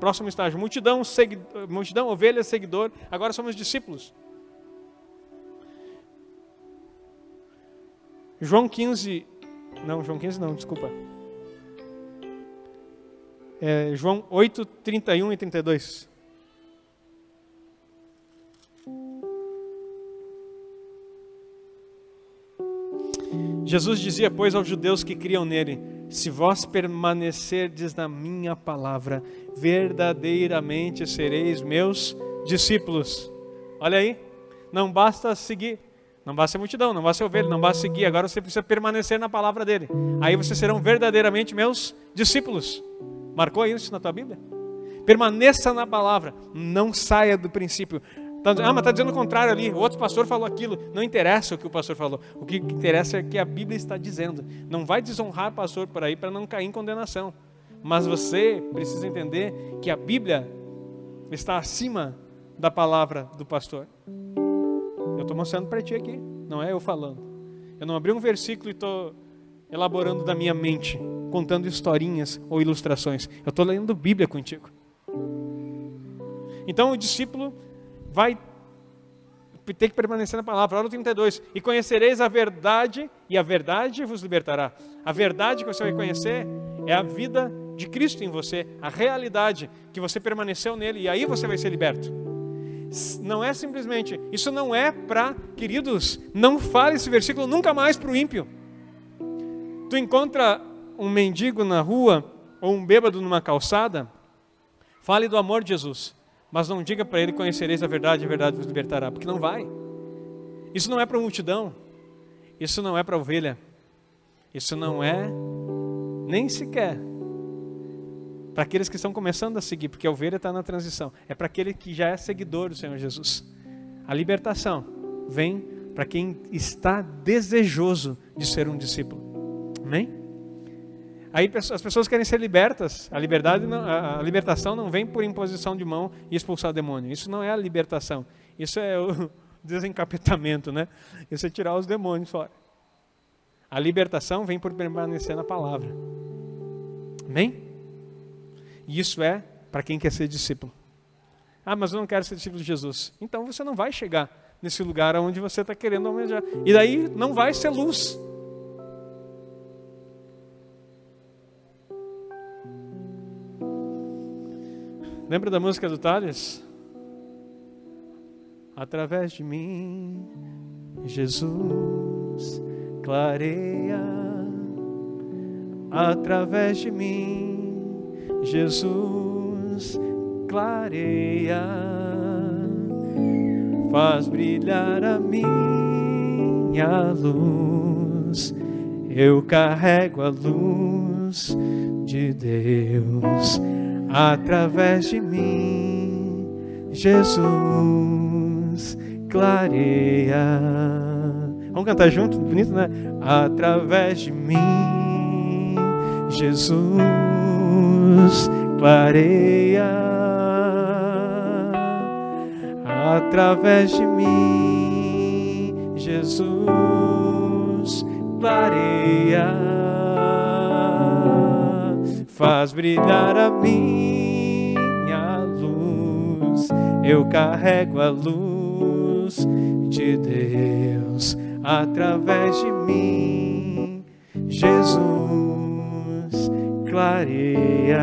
próximo estágio. Multidão, segui... multidão, ovelha, seguidor. Agora somos discípulos. João 15, não, João 15 não, desculpa. É, João 8, 31 e 32. Jesus dizia, pois, aos judeus que criam nele: Se vós permanecerdes na minha palavra, verdadeiramente sereis meus discípulos. Olha aí, não basta seguir não basta ser multidão, não basta ser ovelha, não basta seguir. Agora você precisa permanecer na palavra dele. Aí vocês serão verdadeiramente meus discípulos. Marcou isso na tua Bíblia? Permaneça na palavra. Não saia do princípio. Tá ah, mas está dizendo o contrário ali. O outro pastor falou aquilo. Não interessa o que o pastor falou. O que interessa é o que a Bíblia está dizendo. Não vai desonrar o pastor por aí para não cair em condenação. Mas você precisa entender que a Bíblia está acima da palavra do pastor. Eu estou mostrando para ti aqui, não é eu falando. Eu não abri um versículo e estou elaborando da minha mente, contando historinhas ou ilustrações. Eu estou lendo Bíblia contigo. Então o discípulo vai ter que permanecer na palavra. Olha o 32. E conhecereis a verdade, e a verdade vos libertará. A verdade que você vai conhecer é a vida de Cristo em você, a realidade que você permaneceu nele, e aí você vai ser liberto não é simplesmente, isso não é para, queridos, não fale esse versículo nunca mais para o ímpio. Tu encontra um mendigo na rua ou um bêbado numa calçada, fale do amor de Jesus, mas não diga para ele: Conhecereis a verdade, a verdade vos libertará, porque não vai. Isso não é para multidão, isso não é para ovelha, isso não é nem sequer para aqueles que estão começando a seguir, porque a ovelha está na transição. É para aquele que já é seguidor do Senhor Jesus. A libertação vem para quem está desejoso de ser um discípulo. Amém? Aí as pessoas querem ser libertas. A liberdade, não, a libertação não vem por imposição de mão e expulsar demônio. Isso não é a libertação. Isso é o desencapetamento, né? Isso é tirar os demônios fora. A libertação vem por permanecer na palavra. Amém? E isso é para quem quer ser discípulo. Ah, mas eu não quero ser discípulo de Jesus. Então você não vai chegar nesse lugar onde você está querendo almejar. E daí não vai ser luz. Lembra da música do Thales? Através de mim, Jesus clareia. Através de mim, Jesus clareia, faz brilhar a minha luz eu carrego a luz de Deus através de mim. Jesus clareia. Vamos cantar junto? Bonito, né? Através de mim, Jesus clareia. Através de mim, Jesus clareia. Faz brilhar a minha luz, eu carrego a luz de Deus através de mim, Jesus clareia.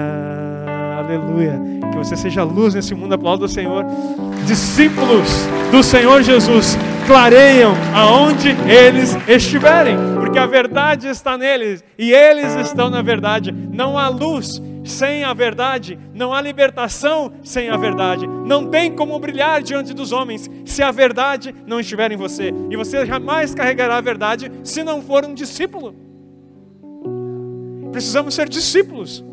Aleluia. Que você seja luz nesse mundo, aplauda o Senhor. Discípulos do Senhor Jesus clareiam aonde eles estiverem, porque a verdade está neles e eles estão na verdade. Não há luz sem a verdade, não há libertação sem a verdade. Não tem como brilhar diante dos homens se a verdade não estiver em você. E você jamais carregará a verdade se não for um discípulo. Precisamos ser discípulos.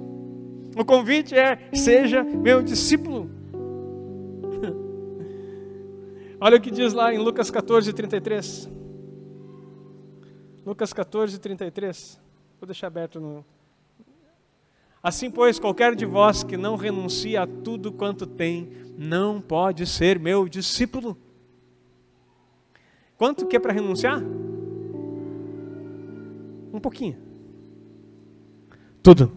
O convite é: seja meu discípulo. Olha o que diz lá em Lucas 14, 33. Lucas 14, 33. Vou deixar aberto no, Assim, pois, qualquer de vós que não renuncia a tudo quanto tem, não pode ser meu discípulo. Quanto que é para renunciar? Um pouquinho. Tudo.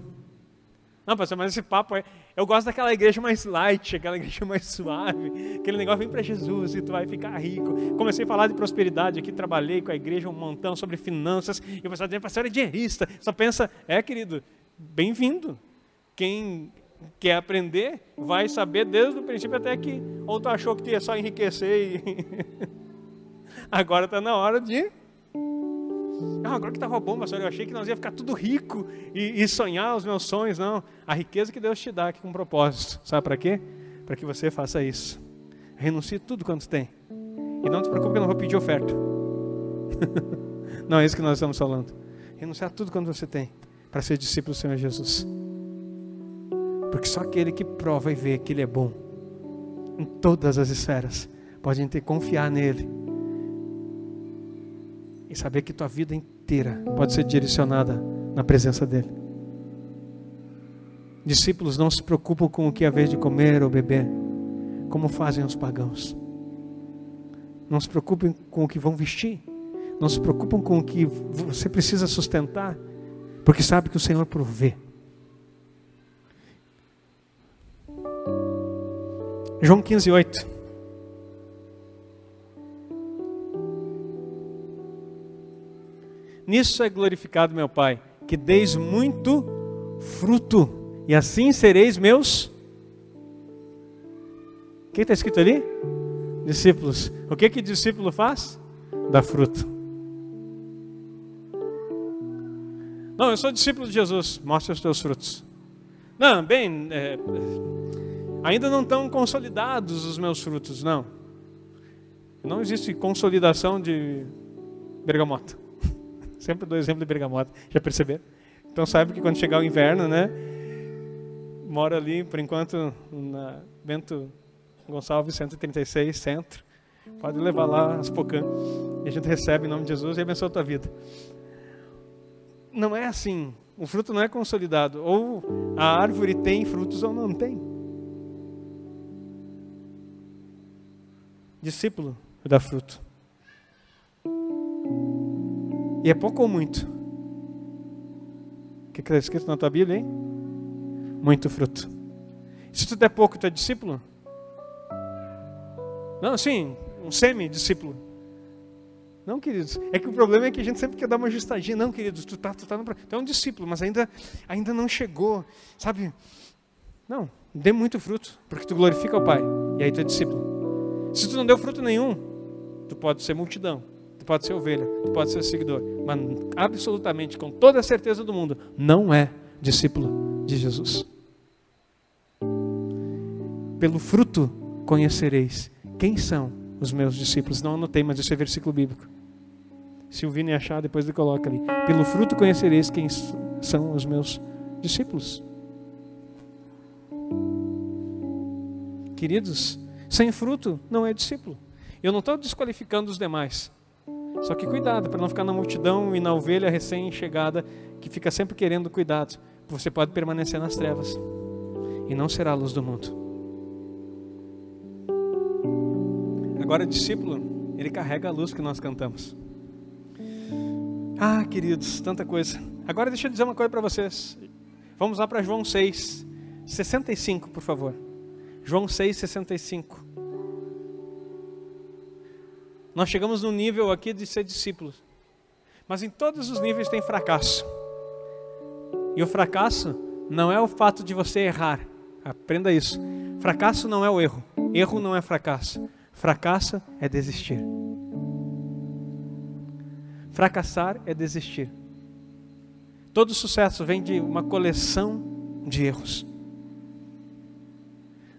Não, pastor, mas esse papo é. Eu gosto daquela igreja mais light, aquela igreja mais suave. Aquele negócio vem para Jesus e tu vai ficar rico. Comecei a falar de prosperidade aqui, trabalhei com a igreja um montão sobre finanças. E o pessoal dizendo, pastor, é dinheirista. Só pensa, é querido, bem-vindo. Quem quer aprender vai saber desde o princípio até que ou tu achou que tu ia só enriquecer e agora está na hora de ah, agora que estava bom, pastor, eu achei que nós ia ficar tudo rico e, e, sonhar os meus sonhos. Não, a riqueza que Deus te dá aqui com propósito. Sabe para quê? Para que você faça isso. Renuncie tudo quanto tem. E não te preocupe, eu não vou pedir oferta. não é isso que nós estamos falando. Renunciar tudo quanto você tem para ser discípulo do Senhor Jesus. Porque só aquele que prova e vê que Ele é bom em todas as esferas pode ter confiar nele e saber que tua vida inteira pode ser direcionada na presença dele. Discípulos não se preocupam com o que é vez de comer ou beber, como fazem os pagãos. Não se preocupem com o que vão vestir, não se preocupam com o que você precisa sustentar, porque sabe que o Senhor provê. João 15, 8. Nisso é glorificado meu Pai, que deis muito fruto, e assim sereis meus. O que está escrito ali? Discípulos. O que que discípulo faz? Dá fruto. Não, eu sou discípulo de Jesus. Mostra os teus frutos. Não, bem, é, ainda não estão consolidados os meus frutos, não. Não existe consolidação de bergamota. Sempre dou exemplo de bergamota, já perceberam? Então sabe que quando chegar o inverno, né? Mora ali, por enquanto, na Bento Gonçalves 136, centro. Pode levar lá as pocã. E a gente recebe em nome de Jesus e abençoa a tua vida. Não é assim. O fruto não é consolidado. Ou a árvore tem frutos ou não tem. Discípulo dá fruto. E é pouco ou muito? O que está escrito na tua Bíblia, hein? Muito fruto. Se tu der pouco, tu é discípulo? Não, sim, um semi-discípulo. Não, queridos. É que o problema é que a gente sempre quer dar uma ajustadinha. Não, queridos, tu tá, tu tá no, tu é um discípulo, mas ainda, ainda não chegou, sabe? Não, dê muito fruto, porque tu glorifica o Pai. E aí tu é discípulo. Se tu não deu fruto nenhum, tu pode ser multidão pode ser ovelha, tu pode ser seguidor, mas absolutamente, com toda a certeza do mundo, não é discípulo de Jesus. Pelo fruto conhecereis quem são os meus discípulos. Não anotei, mas isso é versículo bíblico. Se o Vini achar, depois ele coloca ali. Pelo fruto conhecereis quem são os meus discípulos. Queridos, sem fruto não é discípulo. Eu não estou desqualificando os demais. Só que cuidado para não ficar na multidão e na ovelha recém-chegada que fica sempre querendo cuidado. Você pode permanecer nas trevas e não será a luz do mundo. Agora, discípulo, ele carrega a luz que nós cantamos. Ah, queridos, tanta coisa. Agora deixa eu dizer uma coisa para vocês. Vamos lá para João 6, 65, por favor. João 6, 65. Nós chegamos no nível aqui de ser discípulos. Mas em todos os níveis tem fracasso. E o fracasso não é o fato de você errar. Aprenda isso. Fracasso não é o erro. Erro não é fracasso. Fracasso é desistir. Fracassar é desistir. Todo sucesso vem de uma coleção de erros.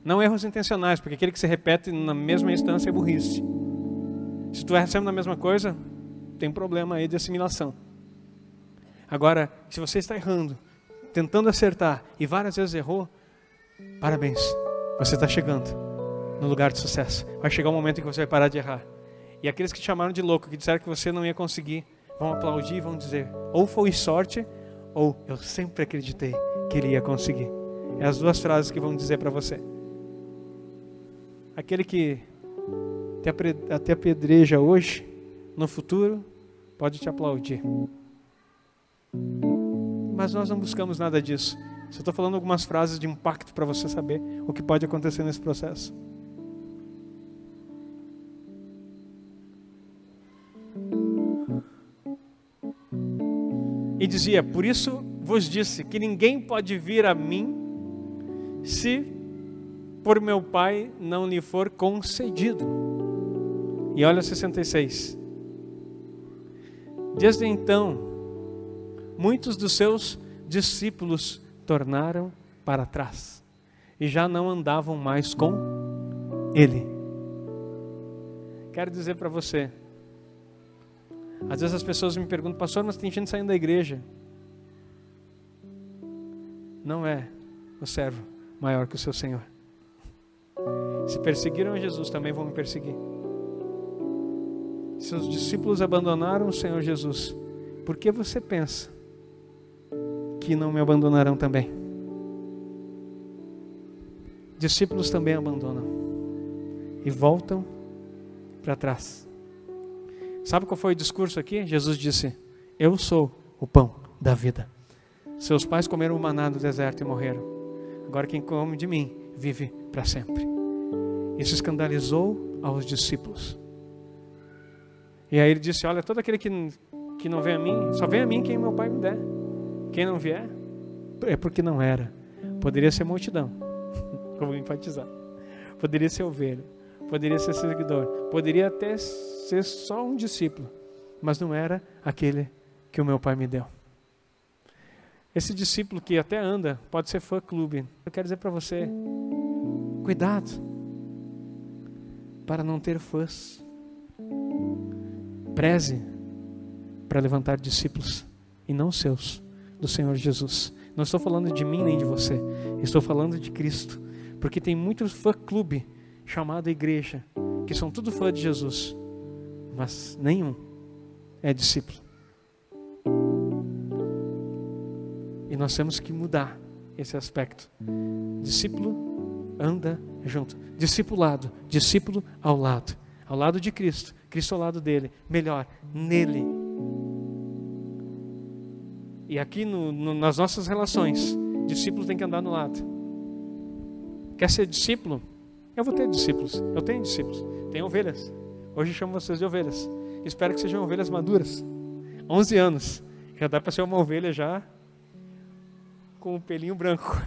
Não erros intencionais, porque aquele que se repete na mesma instância é burrice. Se tu erra sempre na mesma coisa, tem problema aí de assimilação. Agora, se você está errando, tentando acertar e várias vezes errou, parabéns, você está chegando no lugar de sucesso. Vai chegar um momento em que você vai parar de errar. E aqueles que te chamaram de louco, que disseram que você não ia conseguir, vão aplaudir e vão dizer: ou foi sorte, ou eu sempre acreditei que ele ia conseguir. É as duas frases que vão dizer para você. Aquele que te apedreja hoje, no futuro, pode te aplaudir. Mas nós não buscamos nada disso. Só estou falando algumas frases de impacto para você saber o que pode acontecer nesse processo. E dizia: Por isso vos disse que ninguém pode vir a mim se por meu Pai não lhe for concedido. E olha 66. Desde então, muitos dos seus discípulos tornaram para trás e já não andavam mais com ele. Quero dizer para você, às vezes as pessoas me perguntam, pastor, mas tem gente saindo da igreja. Não é o servo maior que o seu Senhor. Se perseguiram Jesus, também vão me perseguir. Se os discípulos abandonaram o Senhor Jesus, por que você pensa que não me abandonarão também? Discípulos também abandonam e voltam para trás. Sabe qual foi o discurso aqui? Jesus disse: Eu sou o pão da vida. Seus pais comeram o maná no deserto e morreram. Agora quem come de mim vive para sempre. Isso escandalizou aos discípulos. E aí ele disse: Olha, todo aquele que, que não vem a mim, só vem a mim quem meu pai me der. Quem não vier, é porque não era. Poderia ser multidão. Vou enfatizar. Poderia ser ovelha poderia ser seguidor, poderia até ser só um discípulo, mas não era aquele que o meu pai me deu. Esse discípulo que até anda, pode ser fã-clube. Eu quero dizer para você, cuidado para não ter fãs. Preze para levantar discípulos e não seus, do Senhor Jesus. Não estou falando de mim nem de você, estou falando de Cristo, porque tem muito fã-clube chamada igreja, que são tudo fã de Jesus, mas nenhum é discípulo. E nós temos que mudar esse aspecto. Discípulo anda junto. Discipulado, discípulo ao lado. Ao lado de Cristo, Cristo ao lado dele. Melhor, nele. E aqui no, no, nas nossas relações, discípulo tem que andar no lado. Quer ser discípulo? Eu vou ter discípulos. Eu tenho discípulos. Tenho ovelhas. Hoje chamo vocês de ovelhas. Espero que sejam ovelhas maduras. 11 anos. Já dá para ser uma ovelha já com o pelinho branco.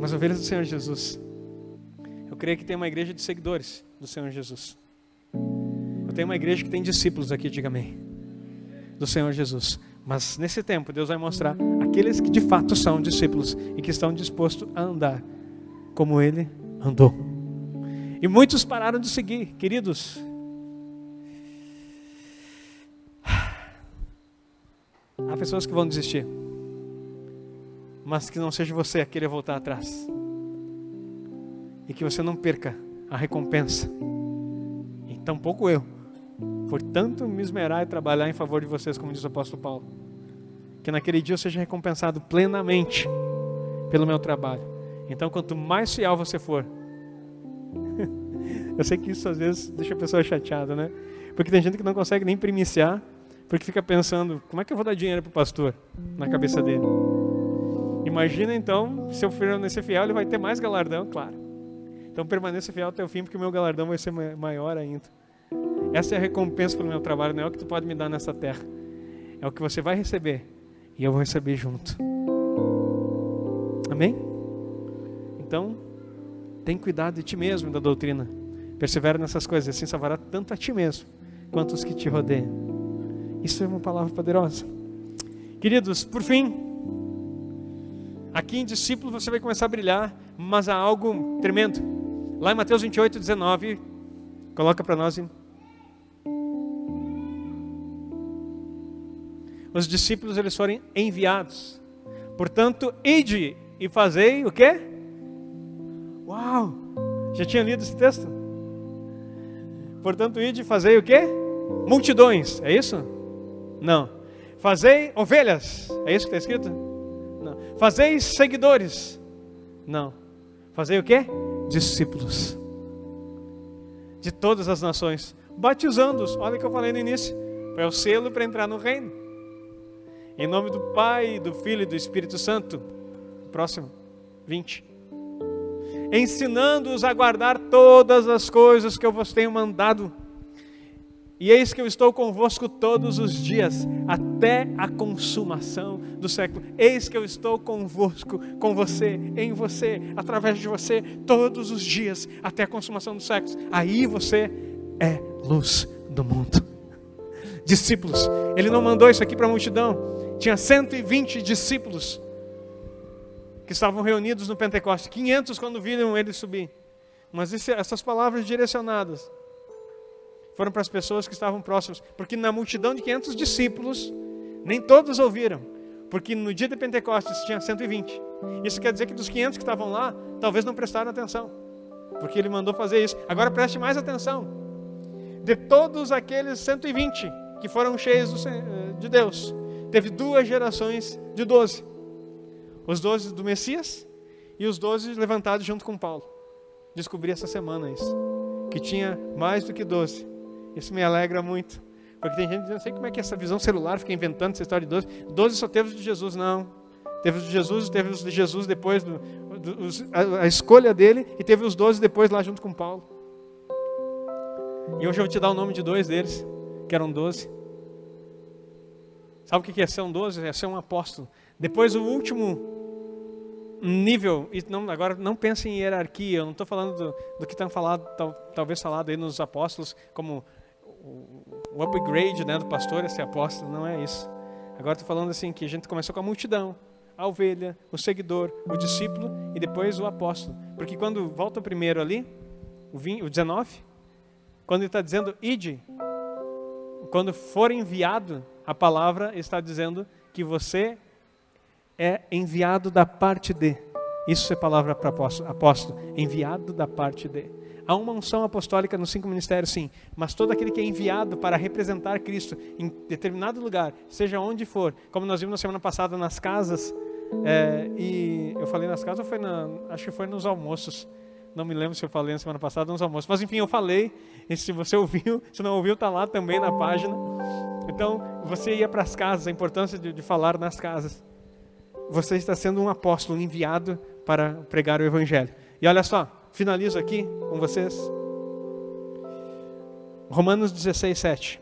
Mas ovelhas do Senhor Jesus. Eu creio que tem uma igreja de seguidores do Senhor Jesus. Eu tenho uma igreja que tem discípulos aqui, diga amém. Do Senhor Jesus. Mas nesse tempo, Deus vai mostrar aqueles que de fato são discípulos e que estão dispostos a andar como ele andou. E muitos pararam de seguir, queridos. Há pessoas que vão desistir, mas que não seja você a querer voltar atrás e que você não perca a recompensa, e tampouco eu, por tanto me esmerar e trabalhar em favor de vocês, como diz o apóstolo Paulo, que naquele dia eu seja recompensado plenamente pelo meu trabalho. Então, quanto mais fiel você for, eu sei que isso às vezes deixa a pessoa chateada, né? Porque tem gente que não consegue nem primiciar, porque fica pensando, como é que eu vou dar dinheiro para o pastor? Na cabeça dele. Imagina então, se eu permanecer fiel, ele vai ter mais galardão, claro. Então permaneça fiel até o fim, porque o meu galardão vai ser maior ainda. Essa é a recompensa pelo meu trabalho, não é o que tu pode me dar nessa terra. É o que você vai receber e eu vou receber junto. Amém? Então, tem cuidado de ti mesmo, da doutrina. Persevera nessas coisas, assim salvará tanto a ti mesmo quanto os que te rodeiam. Isso é uma palavra poderosa. Queridos, por fim, aqui em discípulo você vai começar a brilhar, mas há algo tremendo. Lá em Mateus 28, 19, coloca para nós. Os discípulos eles foram enviados. Portanto, ide e fazei o quê? Uau! Já tinha lido esse texto? Portanto, ide e fazei o quê? Multidões, é isso? Não. Fazei ovelhas. É isso que está escrito? Não. Fazei seguidores. Não. Fazei o quê? Discípulos. De todas as nações. Batizando-os. Olha o que eu falei no início. É o selo para entrar no reino. Em nome do Pai, do Filho e do Espírito Santo. Próximo. 20. Ensinando-os a guardar todas as coisas que eu vos tenho mandado e eis que eu estou convosco todos os dias, até a consumação do século. Eis que eu estou convosco, com você, em você, através de você, todos os dias, até a consumação dos séculos. Aí você é luz do mundo. Discípulos, ele não mandou isso aqui para a multidão. Tinha 120 discípulos que estavam reunidos no Pentecostes, 500 quando viram ele subir. Mas essas palavras direcionadas foram para as pessoas que estavam próximas, porque na multidão de 500 discípulos, nem todos ouviram, porque no dia de Pentecostes tinha 120. Isso quer dizer que dos 500 que estavam lá, talvez não prestaram atenção, porque ele mandou fazer isso. Agora preste mais atenção. De todos aqueles 120 que foram cheios de Deus, teve duas gerações de 12. Os 12 do Messias e os 12 levantados junto com Paulo. Descobri essa semana isso, que tinha mais do que 12 isso me alegra muito. Porque tem gente dizendo, não sei como é que essa visão celular fica inventando essa história de 12. 12 só teve os de Jesus, não. Teve os de Jesus, teve os de Jesus depois, do, do os, a, a, escolha dele, e teve os 12 depois lá junto com Paulo. E hoje eu vou te dar o nome de dois deles, que eram 12. Sabe o que é ser um 12? É ser um apóstolo. Depois o último nível, e não, agora não pense em hierarquia, eu não estou falando do, do que estão falado, tal, talvez falado aí nos apóstolos, como o upgrade né, do pastor é ser apóstolo, não é isso. Agora estou falando assim que a gente começou com a multidão, a ovelha, o seguidor, o discípulo e depois o apóstolo. Porque quando volta o primeiro ali, o, 20, o 19, quando ele está dizendo ide, quando for enviado, a palavra está dizendo que você é enviado da parte de. Isso é palavra para apóstolo, apóstolo, enviado da parte de. Há uma unção apostólica nos cinco ministérios, sim, mas todo aquele que é enviado para representar Cristo em determinado lugar, seja onde for, como nós vimos na semana passada nas casas, é, e eu falei nas casas ou foi na, acho que foi nos almoços, não me lembro se eu falei na semana passada nos almoços, mas enfim, eu falei, e se você ouviu, se não ouviu, está lá também na página. Então, você ia para as casas, a importância de, de falar nas casas. Você está sendo um apóstolo enviado para pregar o Evangelho. E olha só, finalizo aqui com vocês. Romanos 16, 7.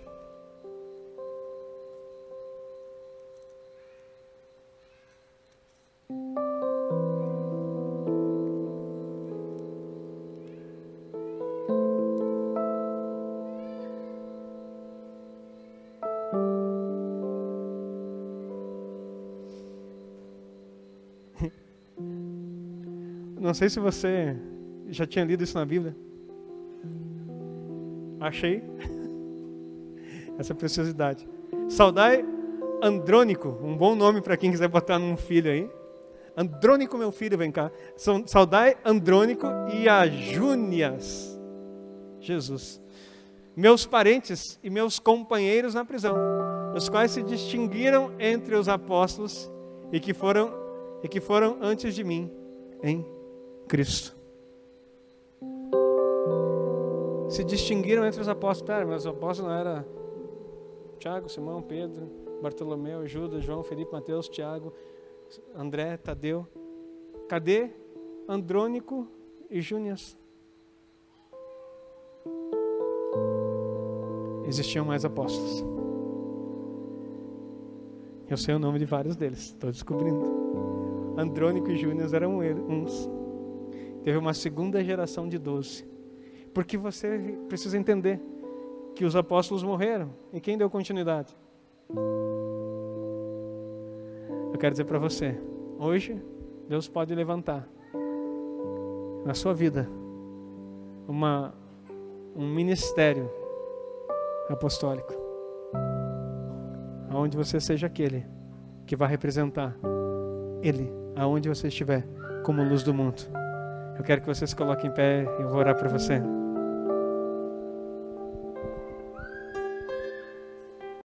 Não sei se você já tinha lido isso na Bíblia. Achei essa preciosidade. Saudai Andrônico, um bom nome para quem quiser botar num filho aí. Andrônico, meu filho, vem cá. Saudai Andrônico e a Júnias. Jesus. Meus parentes e meus companheiros na prisão, os quais se distinguiram entre os apóstolos e que foram e que foram antes de mim em Cristo. Se distinguiram entre os apóstolos. Pera, mas os apóstolos não era Tiago, Simão, Pedro, Bartolomeu, Judas, João, Felipe, Mateus, Tiago, André, Tadeu. Cadê Andrônico e Júnias? Existiam mais apóstolos. Eu sei o nome de vários deles, estou descobrindo. Andrônico e Júnias eram uns. Teve uma segunda geração de doze. Porque você precisa entender que os apóstolos morreram. E quem deu continuidade? Eu quero dizer para você, hoje Deus pode levantar na sua vida uma, um ministério apostólico, aonde você seja aquele que vai representar Ele, aonde você estiver, como luz do mundo. Eu quero que você se coloque em pé e eu vou orar para você.